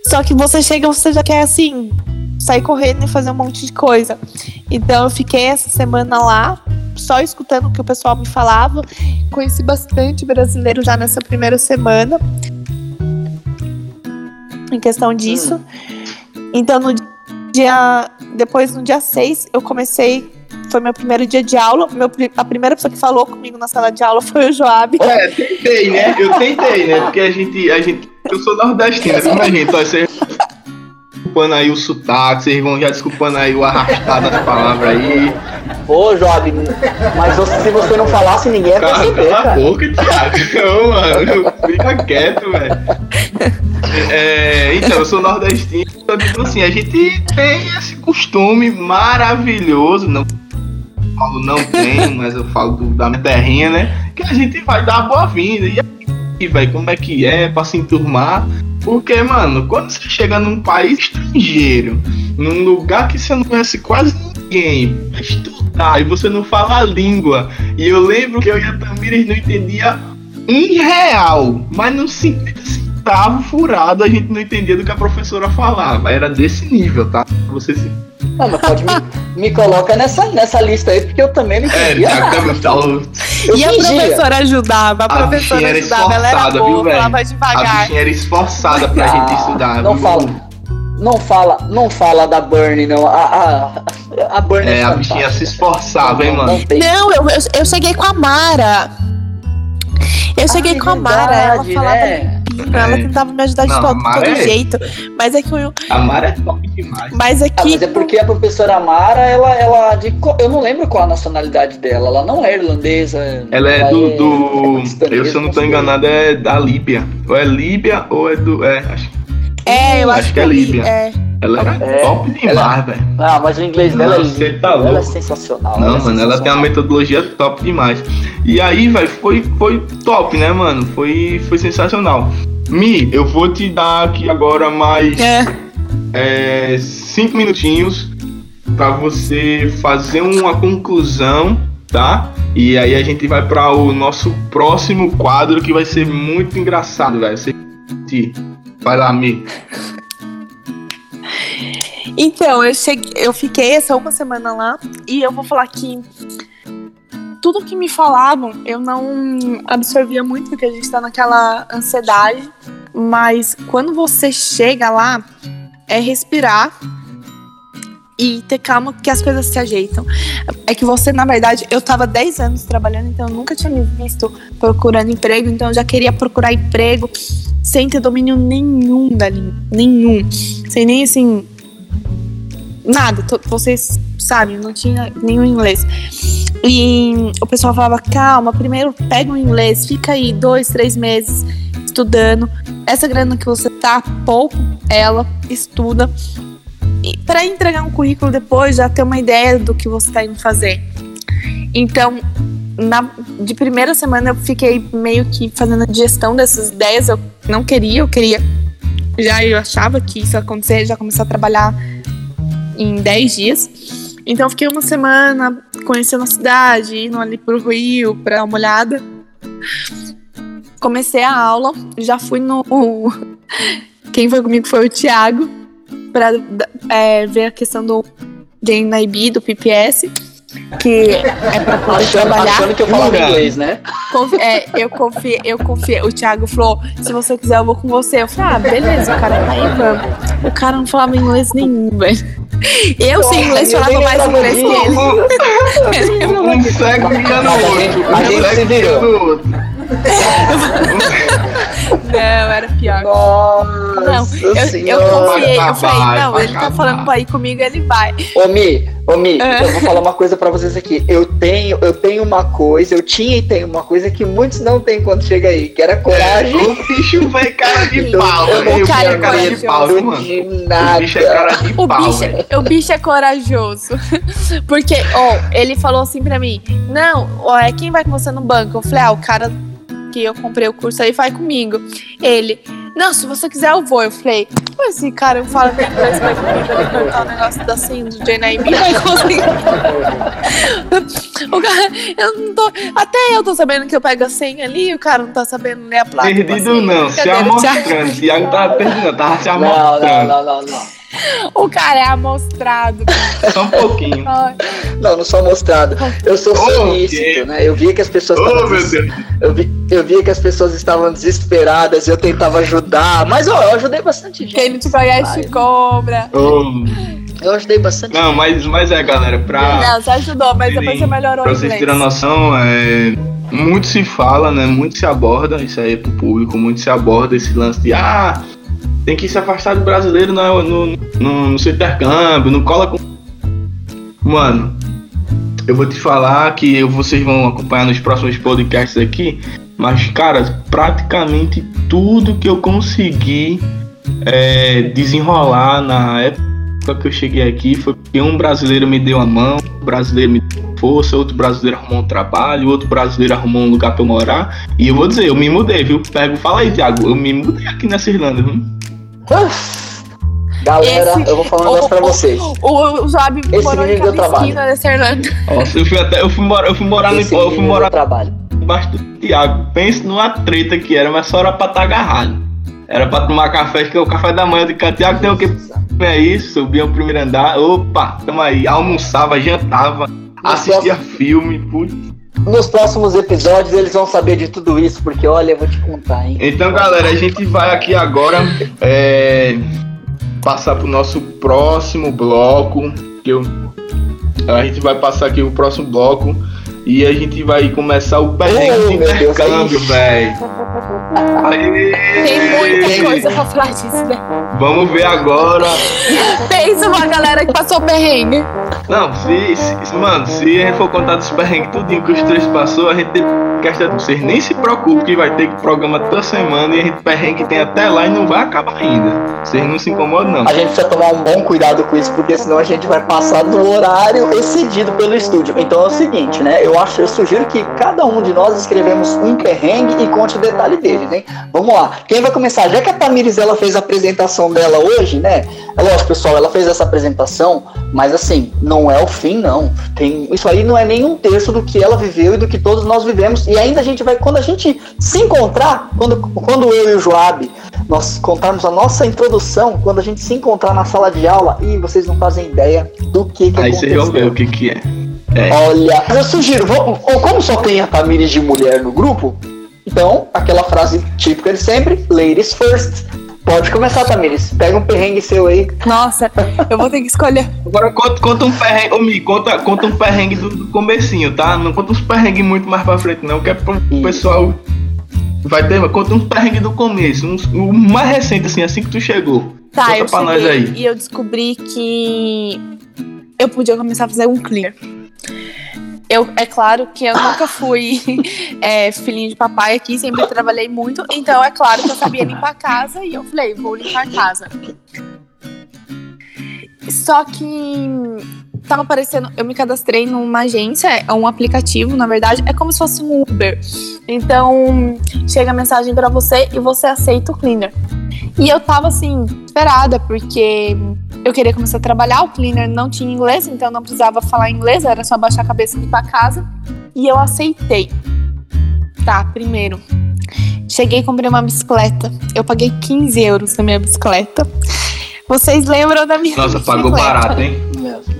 Só que você chega, você já quer assim sair correndo e fazer um monte de coisa. Então eu fiquei essa semana lá, só escutando o que o pessoal me falava. Conheci bastante brasileiro já nessa primeira semana. Em questão disso. Então no dia. Depois no dia 6 eu comecei foi meu primeiro dia de aula. Meu, a primeira pessoa que falou comigo na sala de aula foi o Joab. É, tentei, né? Eu tentei, né? Porque a gente. A gente eu sou nordestina, viu, gente? Ó, vocês desculpando aí o sotaque, vocês vão já desculpando aí o arrastado das palavras aí. Ô, Joab, mas se você não falasse, ninguém ia perceber, Cala a boca, Thiago. Não, mano, fica quieto, velho. É, então, eu sou nordestino, então, tipo assim, a gente tem esse costume maravilhoso, não falo não tem, mas eu falo do, da minha terrinha, né? Que a gente vai dar boa-vinda. E aí, velho, como é que é pra se enturmar? Porque, mano, quando você chega num país estrangeiro, num lugar que você não conhece quase ninguém, estudar, e você não fala a língua, e eu lembro que eu e a Tamires não entendia um real, mas no 50 centavos furado a gente não entendia do que a professora falava. Era desse nível, tá? Você se não, mas pode me, me coloca nessa, nessa lista aí, porque eu também não é, entendia é, nada. E a professora ajudava, a, a professora ajudava, ela era boa, viu, falava devagar. A bichinha era esforçada pra ah, gente estudar. Não viu? fala, não fala, não fala da Bernie, não. A, a, a Bernie é, é a bichinha se esforçava, hein, mano? Não, não eu, eu, eu cheguei com a Mara. Eu cheguei ah, com a Mara, ela falava né? Livro, ela É. tentava me ajudar de Não, todo, todo é- jeito. Mas é que eu. A Mara é top demais. Mas Ah, aqui. mas é porque a professora Mara, ela, ela de, eu não lembro qual a nacionalidade dela. Ela não é irlandesa. Ela é do. do paquistanesa, eu, se eu não tô sei. enganado, é da Líbia. Ou é Líbia ou é do. É, acho, É, eu Acho acho, que é Líbia. É. ela era É, top demais, velho. Ah, mas o inglês dela Não, é lindo. tá ela é sensacional. Não, ela é mano, ela tem uma sensacional. metodologia top demais. E aí, velho, foi, foi top, né, mano? Foi, foi sensacional. Mi, eu vou te dar aqui agora mais É. é, cinco minutinhos pra você fazer uma conclusão, tá? E aí a gente vai para o nosso próximo quadro que vai ser muito engraçado, velho. Você vai lá, Mi. Então, eu cheguei, eu fiquei essa uma semana lá e eu vou falar que tudo que me falavam eu não absorvia muito porque a gente tá naquela ansiedade, mas quando você chega lá é respirar e ter calma que as coisas se ajeitam. É que você, na verdade, eu tava 10 anos trabalhando, então eu nunca tinha me visto procurando emprego, então eu já queria procurar emprego sem ter domínio nenhum da língua, nenhum. Sem nem assim nada, vocês sabem, não tinha nenhum inglês. E o pessoal falava, calma, primeiro pega o inglês, fica aí dois, três meses estudando. Essa grana que você tá, pouco, ela estuda. Para entregar um currículo depois, já ter uma ideia do que você tá indo fazer. Então, na, de primeira semana eu fiquei meio que fazendo a digestão dessas ideias. Eu não queria, eu queria. Já eu achava que isso ia acontecer, já começar a trabalhar em 10 dias. Então eu fiquei uma semana conhecendo a cidade, indo ali pro Rio pra dar uma olhada. Comecei a aula, já fui no. Quem foi comigo foi o Thiago, pra é, ver a questão do JNIB, do PPS, que é pra poder Achando, trabalhar. achando que eu falava inglês, né? Confi- é, eu confiei, eu confiei. O Thiago falou: se você quiser, eu vou com você. Eu falei, ah, beleza, o cara tá aí, vamos. O cara não falava inglês nenhum, velho. Eu sem inglês eu falava mais inglês que ele. Um cego guiando o A outro. Um a gente cego se virou. era pior. Nossa Não, eu, eu confiei, eu falei, não, vai ele tá falando pra ir comigo, ele vai. Ô Mi, ô Mi, É. eu vou falar uma coisa pra vocês aqui. Eu tenho, eu tenho uma coisa, eu tinha e tenho uma coisa que muitos não têm quando chega aí, que era coragem. O bicho vai cara de pau, Eu não. O bicho quero é cara de corajoso. pau, viu, mano? de O nada. bicho é cara de O pau, bicho, o bicho é corajoso. Porque, ó, ele falou assim pra mim: Não, ó, é quem vai com você no banco? Eu falei: Ah, o cara que eu comprei o curso aí vai comigo. Ele, não, se você quiser, eu vou. Eu falei: Pô, esse cara eu falo bem inglês, vai comigo ele perguntar o negócio da senha do JNIB, vai conseguir. o cara, eu não tô. Até eu tô sabendo que eu pego a senha ali, o cara não tá sabendo ler a placa. Perdido falei, não, se "Brincadeira, amostrando. Thiago." Thiago tava perdido, não, tava se Não, não, amostrando. não, não, não. O cara é amostrado. Só um pouquinho. Não, não sou mostrado. Eu sou solícito, né? Eu via que as pessoas Oh, estavam meu des- Deus. eu, vi, eu via que as pessoas estavam desesperadas, eu tentava ajudar, mas ó, eu ajudei bastante gente. Quem não te conhece, Ai. cobra. Oh. Eu ajudei bastante Não, mas, mas é, galera, pra. Não, você ajudou, mas depois você melhorou Pra o vocês terem noção, é, muito se fala, né? Muito se aborda, isso aí é pro público, muito se aborda esse lance de ah, tem que se afastar do brasileiro no, no, no, no seu intercâmbio, não cola com. Mano, eu vou te falar que vocês vão acompanhar nos próximos podcasts aqui, mas, cara, praticamente tudo que eu consegui é, desenrolar na época que eu cheguei aqui foi porque um brasileiro me deu a mão, um brasileiro me deu força, outro brasileiro arrumou um trabalho, outro brasileiro arrumou um lugar pra eu morar. E eu vou dizer, eu me mudei, viu? Pego, fala aí, Thiago, eu me mudei aqui nessa Irlanda, viu? Galera, Esse- eu vou falar um negócio pra vocês. O, o Job Esse morou em cada trabalho. esquina dessa Irlanda. Nossa, eu fui até, eu fui morar, eu fui morar, no, eu fui morar trabalho. embaixo do Thiago. Pense numa treta que era, mas só era pra estar agarrado. Era pra tomar café, que é o café da manhã de Thiago tem o que é isso, subia o primeiro andar, opa, tamo aí, almoçava, jantava, assistia filme, putz. Nos próximos episódios eles vão saber de tudo isso, porque olha, eu vou te contar, hein? Então, galera, a gente vai aqui agora é, passar pro nosso próximo bloco. Que eu, a gente vai passar aqui o próximo bloco. E a gente vai começar o perrengue Oh, de Deus, intercâmbio, velho. Tem muita coisa pra falar disso, né? Vamos ver agora. Pensa uma galera que passou perrengue. Não, se, se- mano, se a gente for contar dos perrengues tudinho que os três passou, a gente tem questão. Vocês nem se preocupem que vai ter programa toda semana e a gente perrengue tem até lá e não vai acabar ainda. Vocês não se incomodam, não. A gente precisa tomar um bom cuidado com isso, porque senão a gente vai passar do horário excedido pelo estúdio. Então é o seguinte, né? Eu acho, eu sugiro que cada um de nós escrevemos um perrengue e conte o detalhe dele, né? Vamos lá. Quem vai começar? Já que a Tamires ela fez a apresentação dela hoje, né? É lógico, pessoal, ela fez essa apresentação, mas assim, não é o fim, não. Tem, isso aí não é nem um terço do que ela viveu e do que todos nós vivemos. E ainda a gente vai, quando a gente se encontrar, quando, quando eu e o Joab nós contarmos a nossa introdução, quando a gente se encontrar na sala de aula, e vocês não fazem ideia do que, que Aí aconteceu. vão ver o que que é. Olha, eu sugiro, vamos, ou como só tem a Tamires de mulher no grupo, então, aquela frase típica de sempre, ladies first. Pode começar, Tamires. Pega um perrengue seu aí. Nossa, eu vou ter que escolher. Agora conta, conta um perrengue, ô Mi, conta, conta um perrengue do, do comecinho, tá? Não conta uns perrengues muito mais pra frente, não, que é pro Isso. pessoal. Vai ter, conta um perrengue do começo, uns- o mais recente, assim, assim que tu chegou. Tá, Conta eu pra nós aí. e eu descobri que eu podia começar a fazer um clear. Eu, é claro que eu nunca fui é, filhinho de papai aqui, sempre trabalhei muito, então é claro que eu sabia limpar a casa e eu falei, vou limpar a casa. Só que tava aparecendo, eu me cadastrei numa agência, é um aplicativo, na verdade, é como se fosse um Uber. Então, chega a mensagem pra você e você aceita o cleaner. E eu tava assim, esperada, porque eu queria começar a trabalhar, o cleaner não tinha inglês, então não precisava falar inglês, era só baixar a cabeça e ir pra casa. E eu aceitei. Tá, primeiro. Cheguei e comprei uma bicicleta. Eu paguei 15 euros na minha bicicleta. Vocês lembram da minha Nossa, bicicleta? pagou barato, hein?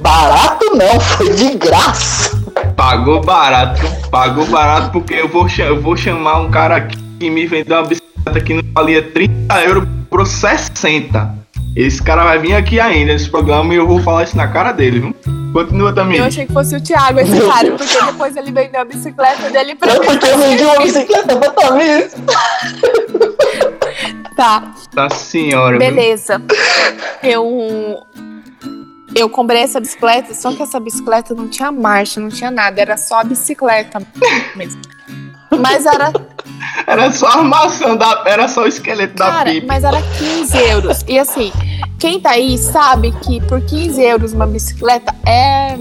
Barato não, foi de graça. Pagou barato. Pagou barato porque eu vou, eu vou chamar um cara aqui que me vendeu uma bicicleta que não valia 30 euros por 60. Esse cara vai vir aqui ainda nesse programa e eu vou falar isso na cara dele, viu? Continua também. Eu achei que fosse o Thiago esse Meu cara, Deus. porque depois ele vendeu a bicicleta dele pra É mim. porque eu vendi uma bicicleta pra Tamires. Tá, Nossa senhora. beleza. Eu. Eu comprei essa bicicleta, só que essa bicicleta não tinha marcha, não tinha nada, era só a bicicleta mesmo. Mas era, Era só a armação da. Era só o esqueleto da cara, pipa. mas era 15 euros. E assim, quem tá aí sabe que por 15 euros uma bicicleta é.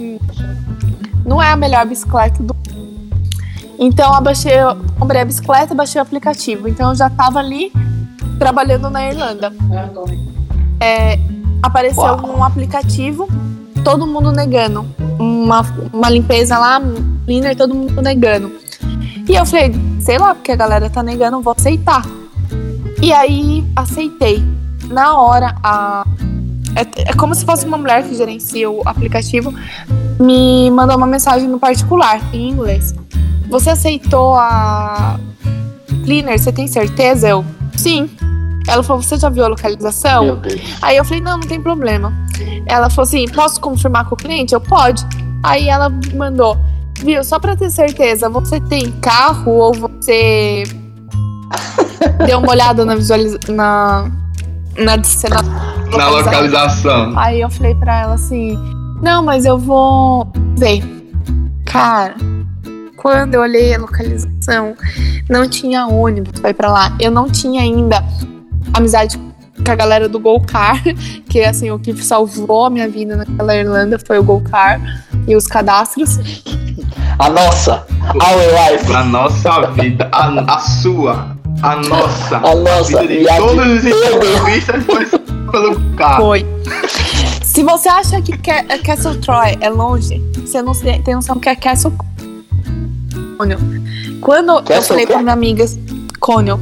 Não é a melhor bicicleta do Então eu baixei, eu comprei a bicicleta e baixei o aplicativo. Então eu já tava ali trabalhando na Irlanda. É, apareceu Uau. um aplicativo, todo mundo negando. Uma, uma limpeza lá, cleaner, todo mundo negando. E eu falei, sei lá, porque a galera tá negando, vou aceitar. E aí aceitei. Na hora, a. É, é como se fosse uma mulher que gerencia o aplicativo, me mandou uma mensagem no particular, em inglês. Você aceitou a cleaner? Você tem certeza? Eu, sim. Ela falou, você já viu a localização? Meu Deus. Aí eu falei, não, não tem problema. Ela falou assim, posso confirmar com o cliente? Eu, pode. Aí ela mandou, viu, só pra ter certeza, você tem carro ou você deu uma olhada na visualização, na, na, na Na localização. Aí eu falei pra ela assim: Não, mas eu vou ver. Cara, quando eu olhei a localização, não tinha ônibus pra ir pra lá. Eu não tinha ainda amizade com a galera do Golcar, que assim, o que salvou a minha vida naquela Irlanda foi o Golcar e os cadastros. A nossa, our life, A nossa vida. A, a sua. A nossa. a nossa. vida de E a todos os de todos. entrevistas foi pelo carro. Foi. Se você acha que Ca- Castle Troy é longe, você não tem noção que é Castle. Quando eu Castle falei quê? pra minha amiga Conel,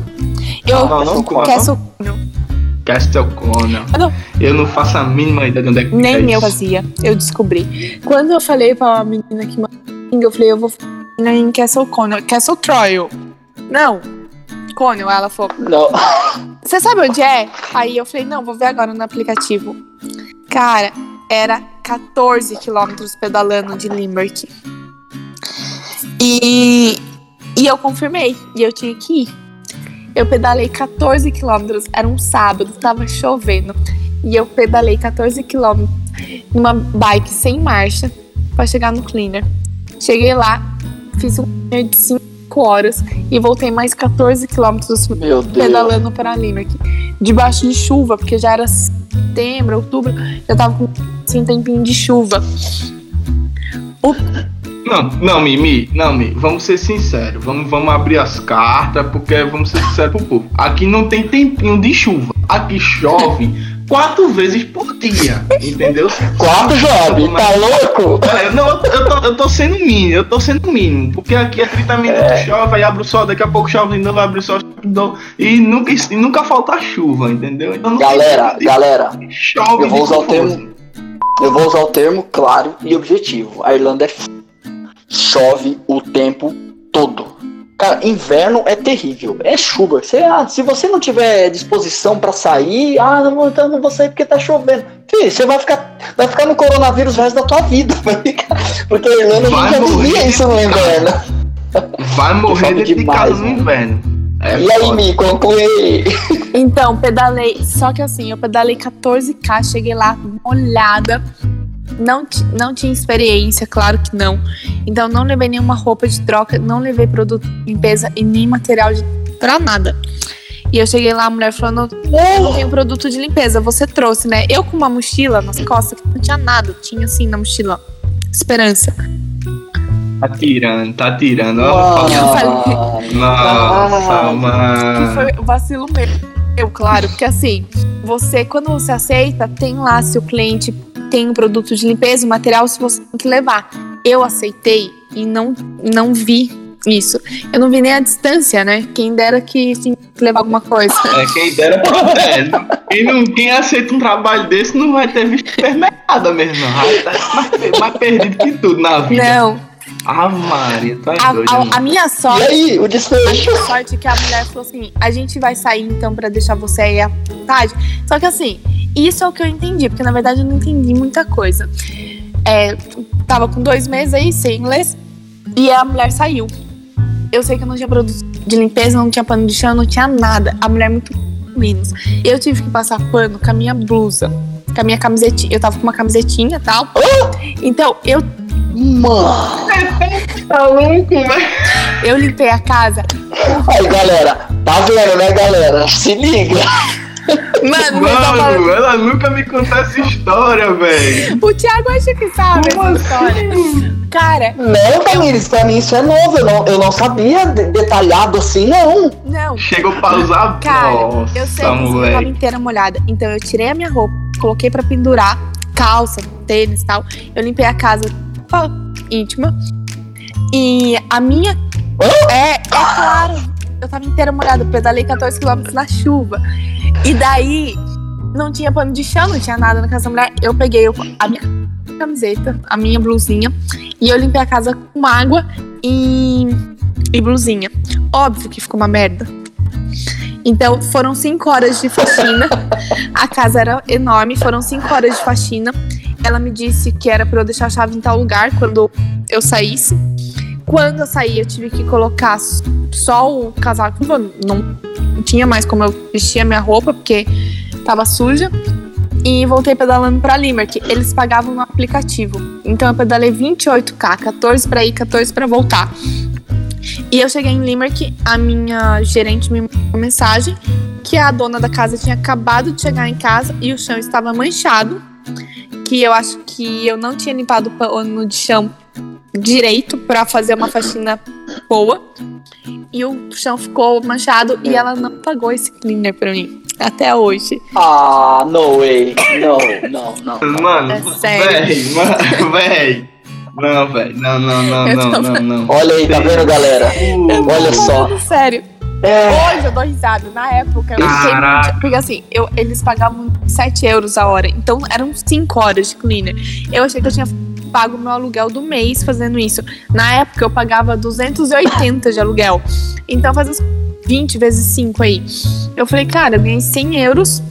eu Não, não? Castle Castle Conel. Não. Eu não faço a mínima ideia de onde é que nem é eu isso. fazia, eu descobri. Quando eu falei pra menina que mandou, eu falei, eu vou fazer em Castle Conel, Castle Troy. eu, Não, Conel, ela falou, Não. Você sabe onde é? Aí eu falei, não, vou ver agora no aplicativo. Cara, era 14 quilômetros pedalando de Limerick. E, e eu confirmei, e eu tinha que ir. Eu pedalei 14 quilômetros, era um sábado, tava chovendo. E eu pedalei 14 quilômetros numa bike sem marcha para chegar no cleaner. Cheguei lá, fiz um cleaner de 5 horas e voltei mais 14 quilômetros pedalando para Limerick. Debaixo de chuva, porque já era setembro, outubro, já tava com um tempinho de chuva. Não, não, Mimi, não, Mimi, vamos ser sinceros. Vamos, vamos abrir as cartas, porque vamos ser sinceros pro povo. Aqui não tem tempinho de chuva. Aqui chove quatro vezes por dia, entendeu? Quatro jovem, tá louco? É, não, eu, eu tô, eu tô sendo mínimo, eu tô sendo mínimo, porque aqui é 30 minutos chove, aí abre o sol, daqui a pouco chove de novo, abre o sol, e nunca, e nunca falta chuva, entendeu? Então, não tem Galera, galera, chove eu vou usar o termo. Eu vou usar o termo claro e objetivo. A Irlanda é f... chove o tempo todo. Cara, inverno é terrível. É chuva. Você, ah, se você não tiver disposição pra sair, ah, não, vou- então não vou sair porque tá chovendo. Filho, você vai ficar, vai ficar no coronavírus o resto da tua vida. ficar- Porque a Irlanda a Vai gente já morrer vivia isso no inverno. Vai morrer de demais, casa no mano. inverno. É e aí, foda. Mi, conclui aí. Então, pedalei. Só que assim, eu pedalei 14K, cheguei lá molhada. Não, não tinha experiência, claro que não. Então, não levei nenhuma roupa de troca, não levei produto de limpeza e nem material de, pra nada. E eu cheguei lá, a mulher falando: Eu não tenho produto de limpeza, você trouxe, né? Eu com uma mochila nas costas, que não tinha nada, tinha assim na mochila. Esperança. Tá tirando, tá tirando. Mano. Ó, Nossa, Ah. Que mano. foi o vacilo meu. Eu, claro, porque assim, você, quando você aceita, tem lá se o cliente tem um produto de limpeza, o material, se você tem que levar. Eu aceitei e não, não vi isso. Eu não vi nem a distância, né? Quem dera que tinha que levar alguma coisa. É, quem dera é, quem, não, quem aceita um trabalho desse não vai ter visto supermercado mesmo, estar mais, mais perdido que tudo na vida. Não. Ah, Maria, é A, doido, a- a minha E sorte. aí, o A desfecho? minha sorte é que a mulher falou assim: a gente vai sair então pra deixar você aí à vontade. Só que assim, isso é o que eu entendi, porque na verdade eu não entendi muita coisa. É, tava com dois meses aí, sem inglês, e a mulher saiu. Eu sei que eu não tinha produto de limpeza, não tinha pano de chão, não tinha nada. A mulher muito menos. Eu tive que passar pano com a minha blusa, com a minha camisetinha. Eu tava com uma camisetinha e tal. Então, eu, Mano. Eu limpei a casa. Aí, galera, tá vendo, né, galera? Se liga. Mano, Mano, ela nunca me contou essa história, velho. O Thiago acha que sabe essa história. Cara, Não, Tamires, pra mim isso é novo. Eu não, eu não sabia de- detalhado assim, não. não. Chegou pra usar. Cara, Nossa, eu sei que tava inteira molhada. Então eu tirei a minha roupa, coloquei pra pendurar, calça, tênis e tal. Eu limpei a casa ó, íntima. E a minha. É, é claro. Eu tava inteira molhada, pedalei 14 km na chuva. E daí não tinha pano de chão, não tinha nada na casa da mulher. Eu peguei a minha camiseta, a minha blusinha, e eu limpei a casa com água e, e blusinha. Óbvio que ficou uma merda. Então foram cinco horas de faxina. A casa era enorme, foram cinco horas de faxina. Ela me disse que era pra eu deixar a chave em tal lugar quando eu saísse. Quando eu saí, eu tive que colocar só o casaco. Não tinha mais como eu vestir a minha roupa, porque tava suja. E voltei pedalando pra Limerick. Eles pagavam no aplicativo. Então eu pedalei 28k, 14 pra ir, 14 pra voltar. E eu cheguei em Limerick, a minha gerente me mandou uma mensagem que a dona da casa tinha acabado de chegar em casa e o chão estava manchado. Que eu acho que eu não tinha limpado o pano de chão direito pra fazer uma faxina boa. E o chão ficou manchado e ela não pagou esse cleaner pra mim. Até hoje. Ah, no way. Não, não, não. Mano, É sério. véi, mano, véi. Não, velho. Não, não, não, não, tô- não, não. Olha aí, tá vendo, galera? Uh, Olha só. Sério. É, Hoje eu dou risada. Na época eu fiquei muito. Porque assim, eu, eles pagavam 7 euros a hora. Então eram 5 horas de cleaner. Eu achei que eu tinha pago meu aluguel do mês fazendo isso. Na época eu pagava 280 de aluguel. Então faz uns 20 vezes 5 aí. Eu falei, cara, eu ganhei 100 euros.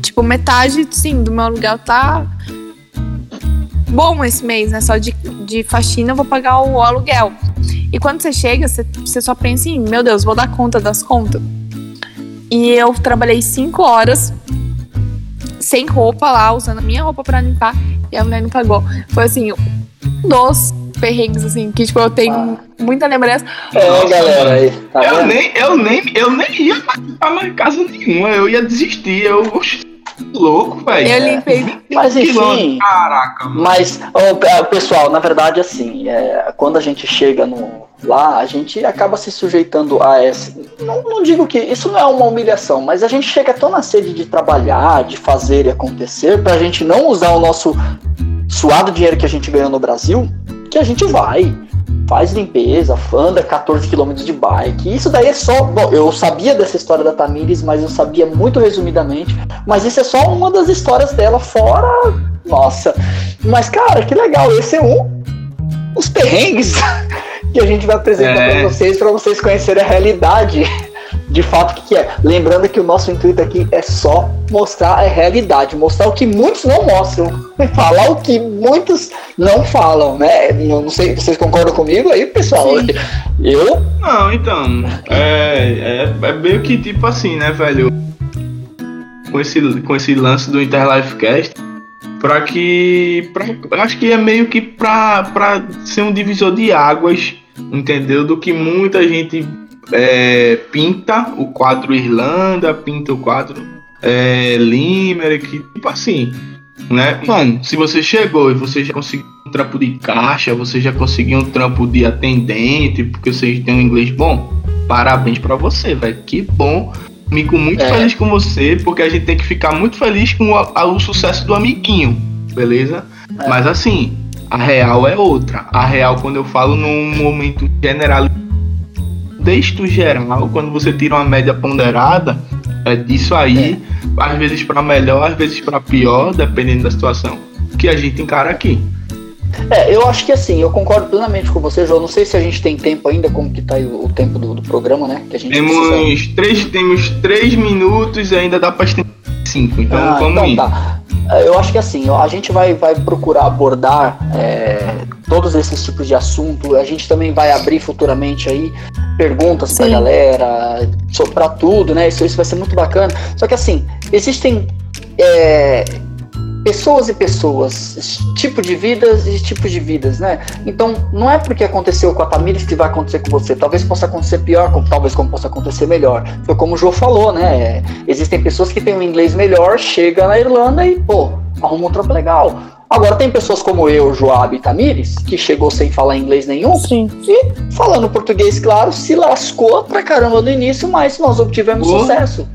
Tipo, metade, sim, do meu aluguel tá bom esse mês, né? Só de, de faxina eu vou pagar o aluguel. E quando você chega, você, você só pensa em, meu Deus, vou dar conta das contas. E eu trabalhei cinco horas sem roupa lá, usando a minha roupa pra limpar, e a mulher não pagou. Foi assim, um dos perrengues, assim, que tipo, eu tenho Ah. muita lembrança. É, Nossa, galera, aí, tá eu, vendo? nem, eu, nem, eu nem ia participar mais casa nenhuma, eu ia desistir. Eu, oxe, louco, velho. Eu limpei. Mas enfim, Caraca, mano. Mas, pe- pessoal, na verdade, assim, é, quando a gente chega no, lá, a gente acaba se sujeitando a essa. Não, não digo que isso não é uma humilhação, mas a gente chega tão na sede de trabalhar, de fazer e acontecer, pra gente não usar o nosso suado dinheiro que a gente ganhou no Brasil, que a gente vai. Faz limpeza, anda 14 km de bike. Isso daí é só. Bom, eu sabia dessa história da Tamires, mas eu sabia muito resumidamente. Mas isso é só uma das histórias dela, fora. Nossa. Mas, cara, que legal. Esse é um. Os perrengues que a gente vai apresentar É. pra vocês, pra vocês conhecerem a realidade de fato o que, que é. Lembrando que o nosso intuito aqui é só mostrar a realidade, mostrar o que muitos não mostram, falar o que muitos não falam, né? Não, não sei, vocês concordam comigo aí, pessoal? Sim. Eu Não, então, é, é, é meio que tipo assim, né, velho? Com esse, com esse lance do Interlifecast, pra que. Pra, eu acho que é meio que pra, pra ser um divisor de águas, entendeu? Do que muita gente é, pinta o quadro Irlanda, pinta o quadro é, Limerick, tipo assim, né? Mano, se você chegou e você já conseguiu um trampo de caixa, você já conseguiu um trampo de atendente, porque você tem um inglês bom, parabéns pra você, velho. Que bom. Fico muito É. feliz com você, porque a gente tem que ficar muito feliz com o, a- o sucesso do amiguinho, beleza? É. Mas assim, a real é outra. A real, quando eu falo num momento general, texto geral, quando você tira uma média ponderada, é disso aí, às vezes pra melhor, às vezes pra pior, dependendo da situação, que a gente encara aqui. É, eu acho que assim, eu concordo plenamente com você, João. Não sei se a gente tem tempo ainda, como que tá aí o, o tempo do, do programa, né? Que a gente precisa- Temos três, temos três minutos e ainda dá pra estender cinco, então Ah, vamos então indo. tá. É, Eu acho que assim, a gente vai, vai procurar abordar é, todos esses tipos de assunto. A gente também vai abrir futuramente aí perguntas pra Sim. galera, pra tudo, né? Isso, isso vai ser muito bacana. Só que assim, existem é, pessoas e pessoas, tipo de vidas e tipos de vidas, né? Então, não é porque aconteceu com a Tamires que vai acontecer com você. Talvez possa acontecer pior, como, talvez como possa acontecer melhor. Foi como o João falou, né? Existem pessoas que têm um inglês melhor, chega na Irlanda e, pô, arruma um trampo legal. Agora, tem pessoas como eu, Joab e Tamires, que chegou sem falar inglês nenhum, Sim. e falando português, claro, se lascou pra caramba no início, mas nós obtivemos Boa. sucesso.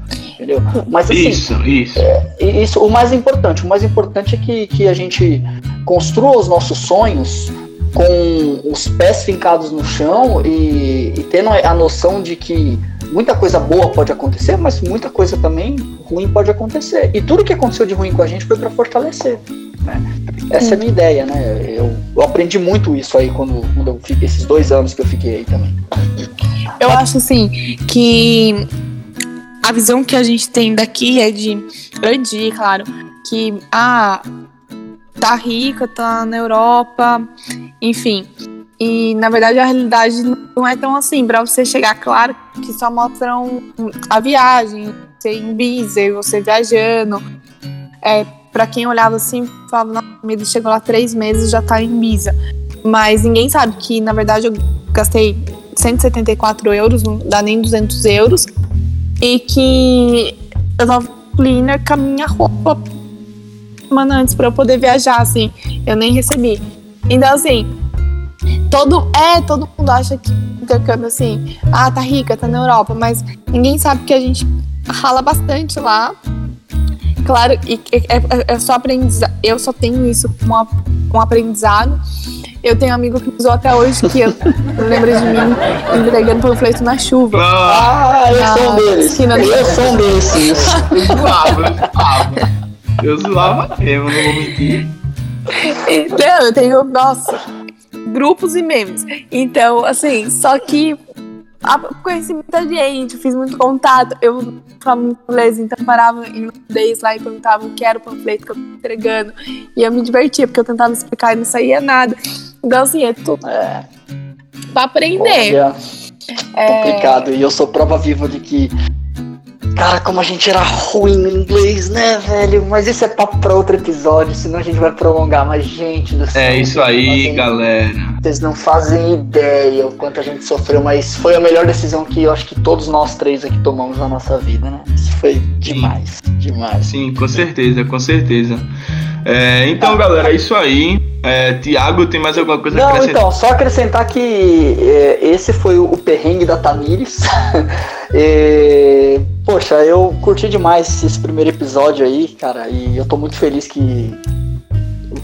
Entendeu? Mas assim, Isso, isso. e isso, o mais importante, o mais importante é que, que a gente construa os nossos sonhos com os pés fincados no chão e, e tendo a noção de que muita coisa boa pode acontecer, mas muita coisa também ruim pode acontecer. E tudo que aconteceu de ruim com a gente foi para fortalecer. né? Essa é a minha ideia, né? Eu, eu aprendi muito isso aí quando, quando eu fiquei, esses dois anos que eu fiquei aí também. Eu acho assim que a visão que a gente tem daqui é de grande, claro, que ah, tá rica, tá na Europa, enfim. E na verdade a realidade não é tão assim. Pra você chegar, claro, que só mostram a viagem, você em e você viajando. É, para quem olhava assim, falava, não, ele chegou lá três meses já tá em Ibiza. Mas ninguém sabe que, na verdade, eu gastei 174 euros, não dá nem 200 euros. E que eu tava cleaner com a minha roupa semana antes pra eu poder viajar, assim. Eu nem recebi. Então, assim, todo. É, todo mundo acha que intercâmbio, assim, ah, tá rica, tá na Europa, mas ninguém sabe que a gente rala bastante lá. Claro, e é, é, é só aprendizado. Eu só tenho isso como um aprendizado. Eu tenho um amigo que me usou até hoje que eu lembro de mim entregando panfleto na chuva. Ah, eu sou um deles. Eu sou um desses. eu zoava, eu zoava. Eu zoava mesmo, não vou mentir. Então, eu tenho, nossa, grupos e memes. Então, assim, só que conheci muita gente, fiz muito contato. Eu falava muito inglês, então eu parava em inglês lá e perguntava o que era o panfleto que eu tava entregando. E eu me divertia, porque eu tentava explicar e não saía nada. Então, assim, é tudo. É. pra aprender. Olha, complicado. E eu sou prova viva de que. Cara, como a gente era ruim no inglês, né, velho? Mas isso é papo pra outro episódio, senão a gente vai prolongar. Mas, gente do céu. É isso aí, fazem- galera. Vocês não fazem ideia o quanto a gente sofreu, mas foi a melhor decisão que eu acho que todos nós três aqui tomamos na nossa vida, né? Isso foi demais, demais. Sim, com certeza, com certeza. É, então, galera, é isso aí. É, Tiago, tem mais alguma coisa a Não, acrescentar? então, só acrescentar que é, esse foi o, o perrengue da Tamires. E, poxa, eu curti demais esse primeiro episódio aí, cara, e eu tô muito feliz que.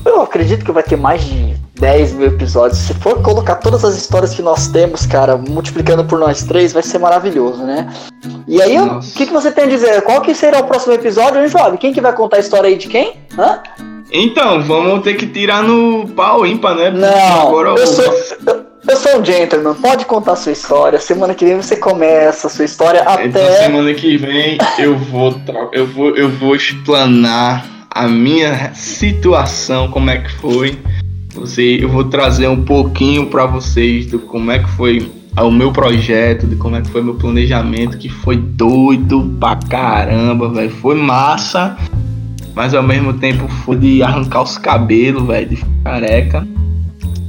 Eu acredito que vai ter mais de 10 mil episódios. Se for colocar todas as histórias que nós temos, cara, multiplicando por nós três, vai ser maravilhoso, né? E aí, o que, que você tem a dizer? Qual que será o próximo episódio, hein, Joab? Quem que vai contar a história aí de quem? Hã? Então, vamos ter que tirar no pau ímpar, né? Não, agora eu sou, eu, eu sou um gentleman, pode contar sua história. Semana que vem você começa a sua história Então, até. semana que vem eu vou, eu vou, eu vou explanar a minha situação, como é que foi. Você, eu vou trazer um pouquinho para vocês do como é que foi o meu projeto, de como é que foi meu planejamento, que foi doido pra caramba, velho. Foi massa, mas ao mesmo tempo foi de arrancar os cabelos, velho, de careca.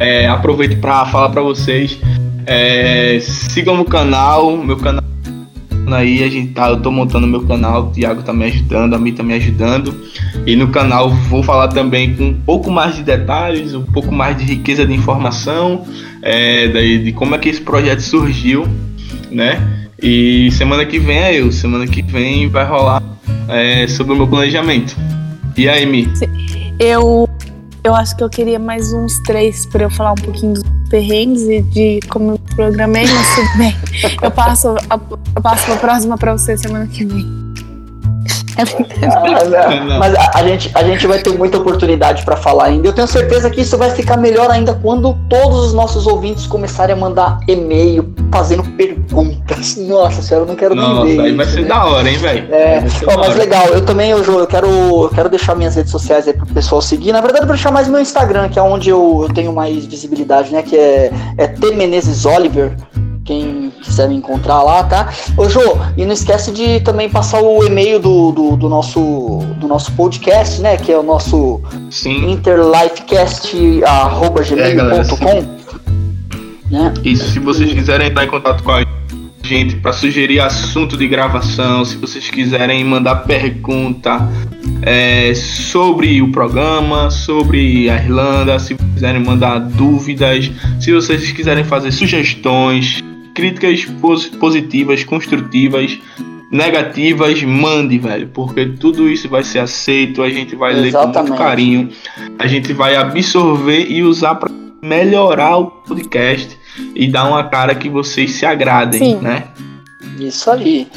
É, aproveito para falar para vocês, é, sigam no canal, meu canal aí, a gente tá, eu tô montando meu canal, o Thiago tá me ajudando, a mim tá me ajudando. E no canal vou falar também com um pouco mais de detalhes, um pouco mais de riqueza de informação, é, daí, de como é que esse projeto surgiu, né? E semana que vem é eu, semana que vem vai rolar é, sobre o meu planejamento. E aí, Mi? Eu, eu acho que eu queria mais uns três pra eu falar um pouquinho dos perrengues e de como eu programei, mas tudo bem. Eu passo, a, eu passo pra próxima pra você semana que vem. É. Ah. Mas a, a gente, a gente vai ter muita oportunidade para falar ainda. Eu tenho certeza que isso vai ficar melhor ainda quando todos os nossos ouvintes começarem a mandar e-mail fazendo perguntas. Nossa senhora, eu não quero nem ver. aí vai isso, ser né? da hora, hein, velho? É, ó, mas hora. legal, eu também, eu, eu quero, eu quero deixar minhas redes sociais aí pro pessoal seguir. Na verdade, eu vou deixar mais meu Instagram, que é onde eu, eu tenho mais visibilidade, né? Que é, é T Menezes Oliver. Quem quiser me encontrar lá, tá? Ô Jô, e não esquece de também passar o e-mail do, do, do nosso, do nosso podcast, né? Que é o nosso interlifecast.gmail.com. né? Isso, se vocês quiserem entrar em contato com a gente para sugerir assunto de gravação, se vocês quiserem mandar pergunta é, sobre o programa, sobre a Irlanda, se quiserem mandar dúvidas, se vocês quiserem fazer sugestões, críticas pos- positivas, construtivas, negativas, mande, velho, porque tudo isso vai ser aceito, a gente vai ler com Exatamente. muito carinho, a gente vai absorver e usar para melhorar o podcast e dar uma cara que vocês se agradem, Sim. né? Isso aí.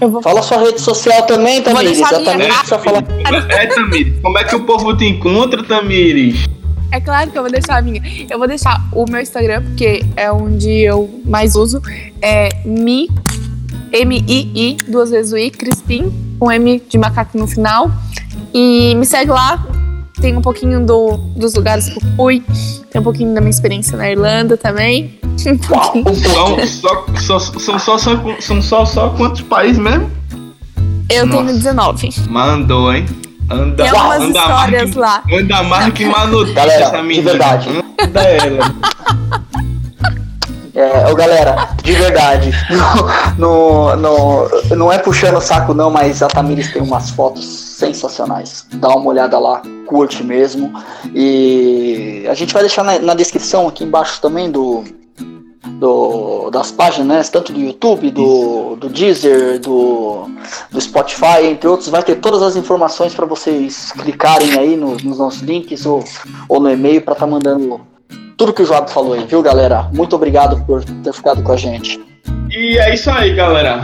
Eu vou Fala sua rede social também, Vou Tamires. deixar a minha, Exatamente, precisa falar. É, Tamires, como é que o povo te encontra, Tamires? É claro que eu vou deixar a minha. Eu vou deixar o meu Instagram, porque é onde eu mais uso. É mi, M-I-I, duas vezes o I, Crispim, com M de macaco no final. E me segue lá. Tem um pouquinho do, dos lugares que eu fui. Tem um pouquinho da minha experiência na Irlanda também. Um. São só, só, são só, só, são só, só quantos países mesmo? Eu Nossa. tenho 19. Mandou, hein? Anda, Tem algumas anda histórias mais lá. que, anda mais que Galera, essa de menina. verdade. Anda ela. É, ô galera, de verdade, no, no, no- não é puxando o saco não, mas a Tamires tem umas fotos sensacionais. Dá uma olhada lá, curte mesmo. E a gente vai deixar na, na descrição aqui embaixo também do, do das páginas, né, tanto do YouTube, do, do Deezer, do, do Spotify, entre outros, vai ter todas as informações para vocês clicarem aí no- nos nossos links ou, ou no e-mail para estar mandando tudo que o Joab falou aí, viu, galera? Muito obrigado por ter ficado com a gente. E é isso aí, galera.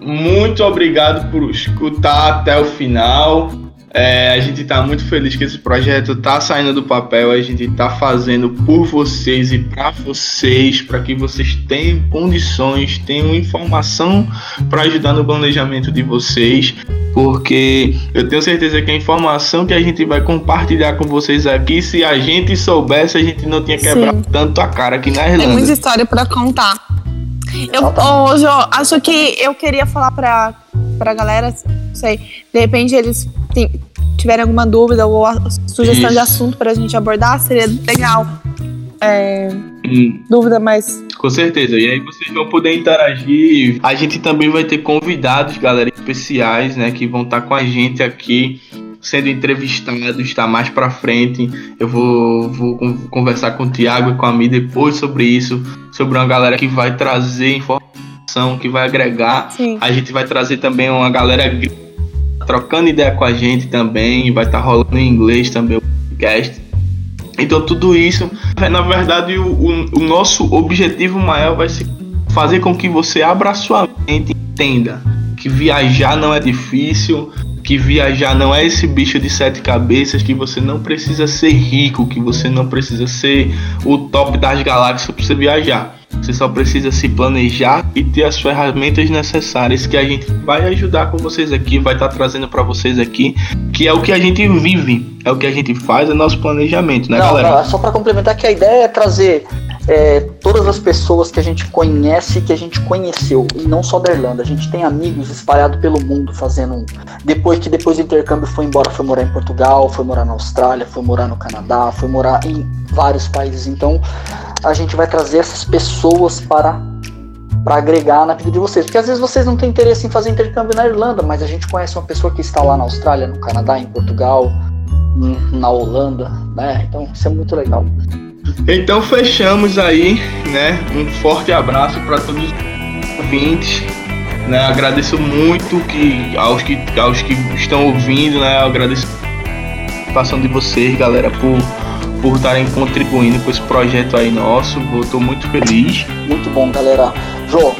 Muito obrigado por escutar até o final. É, a gente está muito feliz que esse projeto está saindo do papel, a gente está fazendo por vocês e para vocês, para que vocês tenham condições, tenham informação para ajudar no planejamento de vocês, porque eu tenho certeza que a informação que a gente vai compartilhar com vocês aqui, se a gente soubesse, a gente não tinha quebrado Sim. tanto a cara aqui na Irlanda. Tem muita história para contar. Eu, hoje, acho que eu queria falar para pra galera, sei, de repente eles tiverem alguma dúvida ou sugestão Isso. de assunto pra gente abordar, seria legal. É, hum. Dúvida, mas. Com certeza. E aí vocês vão poder interagir. A gente também vai ter convidados, galera, especiais, né? Que vão estar com a gente aqui sendo entrevistados, está mais para frente. Eu vou, vou conversar com o Thiago e com a Mi depois sobre isso, sobre uma galera que vai trazer informações que vai agregar. Sim. A gente vai trazer também uma galera trocando ideia com a gente também, vai estar tá rolando em inglês também o podcast. Então tudo isso, na verdade, o, o, o, nosso objetivo maior vai ser fazer com que você abra sua mente e entenda que viajar não é difícil, que viajar não é esse bicho de sete cabeças, que você não precisa ser rico, que você não precisa ser o top das galáxias para você viajar. Você só precisa se planejar e ter as ferramentas necessárias que a gente vai ajudar com vocês aqui, vai estar tá trazendo para vocês aqui, que é o que a gente vive, é o que a gente faz, é nosso planejamento, né, não, galera? Não, só para complementar que a ideia é trazer é, todas as pessoas que a gente conhece, que a gente conheceu, e não só da Irlanda. A gente tem amigos espalhados pelo mundo fazendo um. Depois que depois do intercâmbio foi embora, foi morar em Portugal, foi morar na Austrália, foi morar no Canadá, foi morar em vários países. Então a gente vai trazer essas pessoas para para agregar na vida de vocês. Porque às vezes vocês não têm interesse em fazer intercâmbio na Irlanda, mas a gente conhece uma pessoa que está lá na Austrália, no Canadá, em Portugal, na Holanda, né? Então isso é muito legal. Então fechamos aí, né? Um forte abraço para todos os ouvintes. Né? Agradeço muito que aos que aos que estão ouvindo, né? agradeço a participação de vocês, galera, por por estarem contribuindo com esse projeto aí nosso. Estou muito feliz. Muito bom, galera. Jô,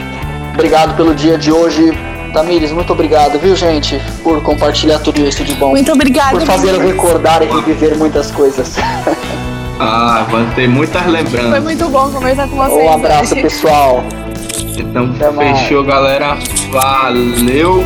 obrigado pelo dia de hoje. Tamires, muito obrigado, viu, gente, por compartilhar tudo isso de bom. Muito obrigado. Por fazer recordar e reviver muitas coisas. Ah, vão ter muitas lembranças. Foi muito bom conversar com vocês. Um abraço, pessoal. Então, fechou, galera. Valeu.